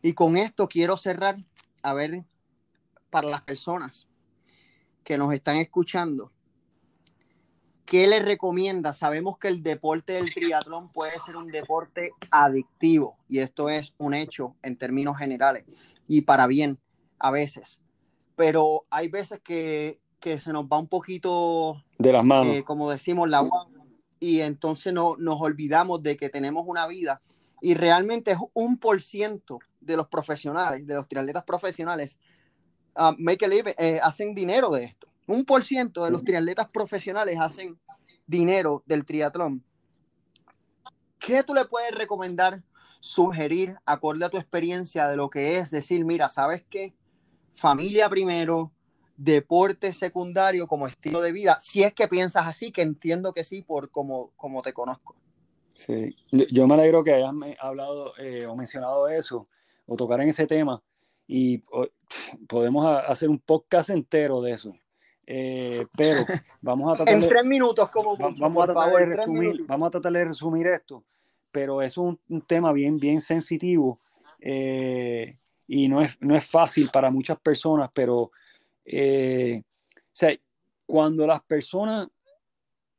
y con esto quiero cerrar, a ver, para las personas que nos están escuchando, ¿qué le recomienda? Sabemos que el deporte del triatlón puede ser un deporte adictivo y esto es un hecho en términos generales y para bien a veces, pero hay veces que, se nos va un poquito de las manos, eh, como decimos, la y entonces no, nos olvidamos de que tenemos una vida y realmente es un por ciento de los profesionales, de los triatletas profesionales, uh, make a live, eh, hacen dinero de esto un por ciento de los triatletas profesionales hacen dinero del triatlón. ¿Qué tú le puedes recomendar, sugerir, acorde a tu experiencia de lo que es decir, mira, ¿sabes qué? Familia primero, deporte secundario como estilo de vida, si es que piensas así, que entiendo que sí, por como, como te conozco. Sí, yo me alegro que hayas hablado eh, o mencionado eso, o tocar en ese tema, y podemos hacer un podcast entero de eso. Eh, pero vamos a tratar en tres minutos como vamos, a tratar de resumir, vamos a tratar de resumir esto pero es un, tema bien bien sensitivo eh, y no es, no es fácil para muchas personas pero eh, o sea, cuando las personas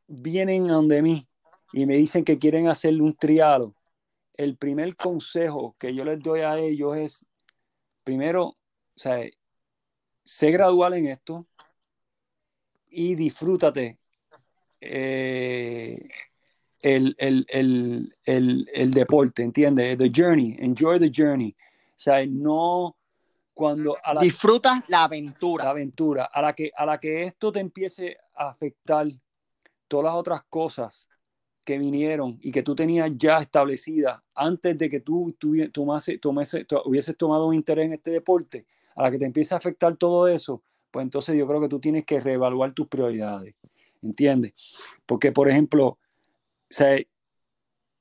vienen a donde mí y me dicen que quieren hacerle un triado el primer consejo que yo les doy a ellos es primero o sea, sé gradual en esto y disfrútate eh, el, el, el, el, deporte, ¿entiendes? The journey, enjoy the journey. O sea, no cuando... A la, Disfruta la aventura. La aventura. A la, que, a la que esto te empiece a afectar todas las otras cosas que vinieron y que tú tenías ya establecidas antes de que tú, tú tomase, tomase, hubieses tomado un interés en este deporte, a la que te empiece a afectar todo eso, pues entonces yo creo que tú tienes que reevaluar tus prioridades, ¿entiendes? Porque, por ejemplo,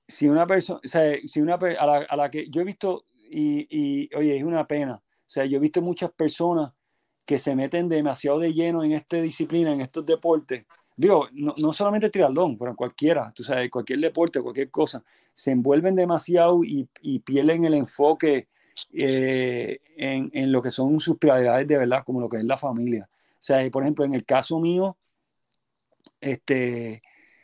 si una persona, si una a la, a la, que yo he visto, y, y, oye, es una pena, o sea, yo he visto muchas personas que se meten demasiado de lleno en esta disciplina, en estos deportes, digo, no, no solamente triatlón, pero cualquiera, tú sabes, cualquier deporte, cualquier cosa, se envuelven demasiado y, y pierden el enfoque eh, en, en, lo que son sus prioridades de verdad, como lo que es la familia. O sea, por ejemplo, en el caso mío, este,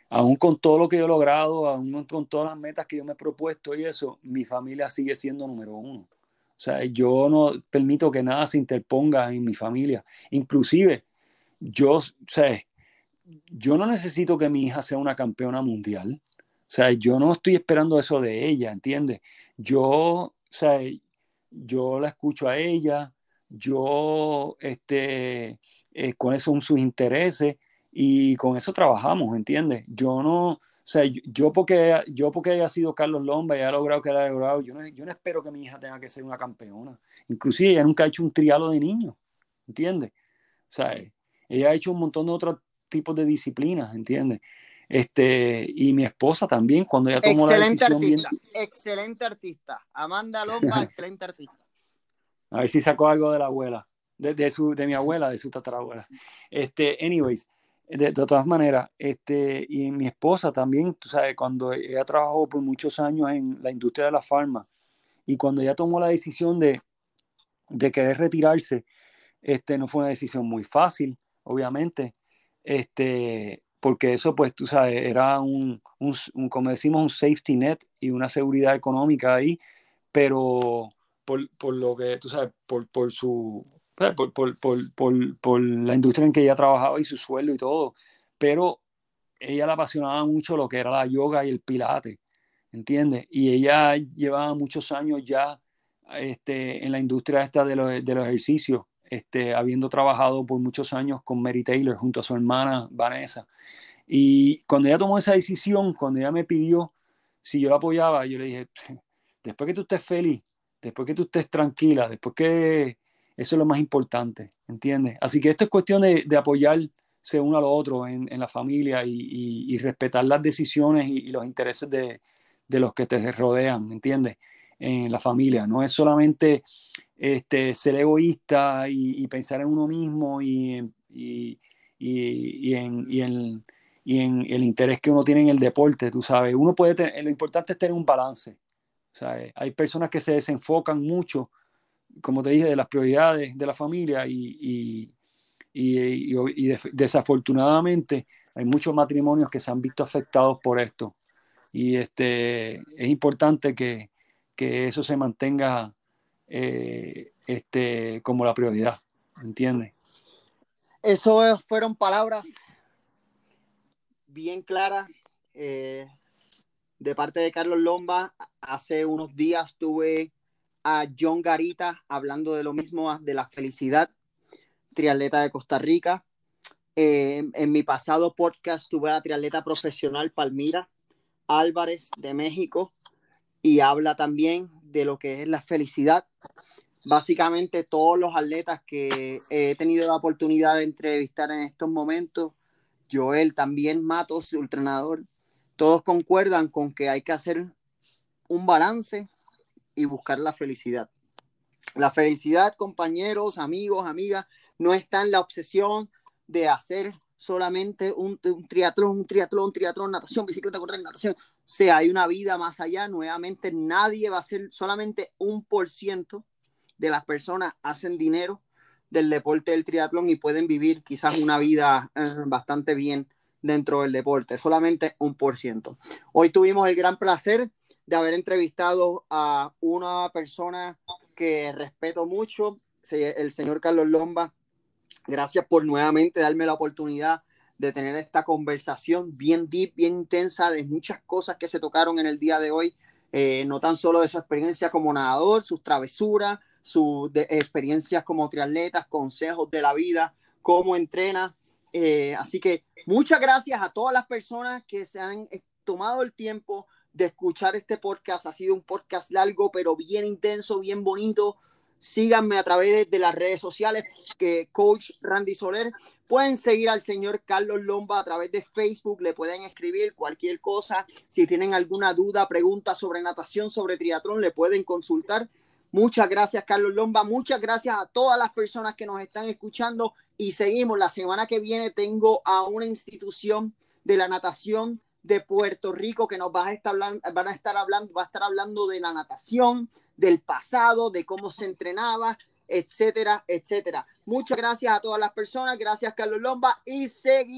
aún con todo lo que yo he logrado, aún con todas las metas que yo me he propuesto y eso, mi familia sigue siendo número uno. O sea, yo no permito que nada se interponga en mi familia. Inclusive, yo, o sea, yo no necesito que mi hija sea una campeona mundial. O sea, yo no estoy esperando eso de ella, ¿entiendes? Yo, o sea, yo la escucho a ella, yo, este, eh, con eso son sus intereses y con eso trabajamos, ¿entiendes? Yo no, o sea, yo, porque, yo porque haya sido Carlos Lomba y haya logrado que haya logrado, yo no, yo no espero que mi hija tenga que ser una campeona. Inclusive ella nunca ha hecho un trialo de niños, ¿entiendes? O sea, ella ha hecho un montón de otros tipos de disciplinas, ¿entiendes? Este, y mi esposa también, cuando ella tomó excelente la decisión. Artista, bien... Excelente artista. Amanda Lomba, excelente artista. A ver si sacó algo de la abuela, de, de, su, de mi abuela, de su tatarabuela. Este, anyways, de, de, todas maneras, este, y mi esposa también, tú sabes, cuando ella trabajó por muchos años en la industria de la farma, y cuando ella tomó la decisión de, de querer retirarse, este, no fue una decisión muy fácil, obviamente, este, porque eso, pues, tú sabes, era un, un, un, como decimos, un safety net y una seguridad económica ahí, pero por, por lo que, tú sabes, por, por su, por, por, la industria en que ella trabajaba y su sueldo y todo, pero ella le apasionaba mucho lo que era la yoga y el pilate, ¿entiendes? Y ella llevaba muchos años ya este, en la industria esta de los, de los ejercicios, este, habiendo trabajado por muchos años con Mary Taylor junto a su hermana Vanessa. Y cuando ella tomó esa decisión, cuando ella me pidió si yo la apoyaba, yo le dije, después que tú estés feliz, después que tú estés tranquila, después que eso es lo más importante, ¿entiendes? Así que esto es cuestión de, de apoyarse uno al otro en, la familia y, respetar las decisiones y, y los intereses de, de, los que te rodean, ¿entiendes? En la familia. No es solamente este, ser egoísta y, pensar en uno mismo y, en, en, en, y en el interés que uno tiene en el deporte, tú sabes. Uno puede tener, lo importante es tener un balance. ¿sabes? Hay personas que se desenfocan mucho como te dije, de las prioridades de la familia y, y, y, y desafortunadamente hay muchos matrimonios que se han visto afectados por esto. Y este, es importante que, que eso se mantenga eh, este, como la prioridad, ¿entiendes? Eso fueron palabras bien claras eh, de parte de Carlos Lomba. Hace unos días tuve a John Garita hablando de lo mismo, de la felicidad, triatleta de Costa Rica. Eh, en mi pasado podcast tuve a la triatleta profesional Palmira Álvarez de México y habla también de lo que es la felicidad. Básicamente todos los atletas que he tenido la oportunidad de entrevistar en estos momentos, Joel también Matos, su entrenador, todos concuerdan con que hay que hacer un balance y buscar la felicidad. La felicidad, compañeros, amigos, amigas, no está en la obsesión de hacer solamente un, un triatlón, un triatlón, triatlón, natación, bicicleta, correr, natación. O sea, hay una vida más allá. Nuevamente, nadie va a ser, solamente un por ciento de las personas hacen dinero del deporte del triatlón y pueden vivir quizás una vida eh, bastante bien dentro del deporte, solamente un por ciento. Hoy tuvimos el gran placer de haber entrevistado a una persona que respeto mucho, el señor Carlos Lomba. Gracias por nuevamente darme la oportunidad de tener esta conversación bien deep, bien intensa, de muchas cosas que se tocaron en el día de hoy. Eh, no tan solo de su experiencia como nadador, sus travesuras, sus experiencias como triatletas, consejos de la vida, cómo entrena. Eh, así que muchas gracias a todas las personas que se han eh, tomado el tiempo de escuchar este podcast. Ha sido un podcast largo, pero bien intenso, bien bonito. Síganme a través de, las redes sociales, que Coach Randy Soler. Pueden seguir al señor Carlos Lomba a través de Facebook, le pueden escribir cualquier cosa. Si tienen alguna duda, pregunta sobre natación, sobre triatlón, le pueden consultar. Muchas gracias, Carlos Lomba. Muchas gracias a todas las personas que nos están escuchando y seguimos. La semana que viene tengo a una institución de la natación de Puerto Rico que nos va a estar hablando, van a estar hablando, va a estar hablando de la natación, del pasado, de cómo se entrenaba, etcétera, etcétera. Muchas gracias a todas las personas. Gracias, Carlos Lomba. Y seguimos.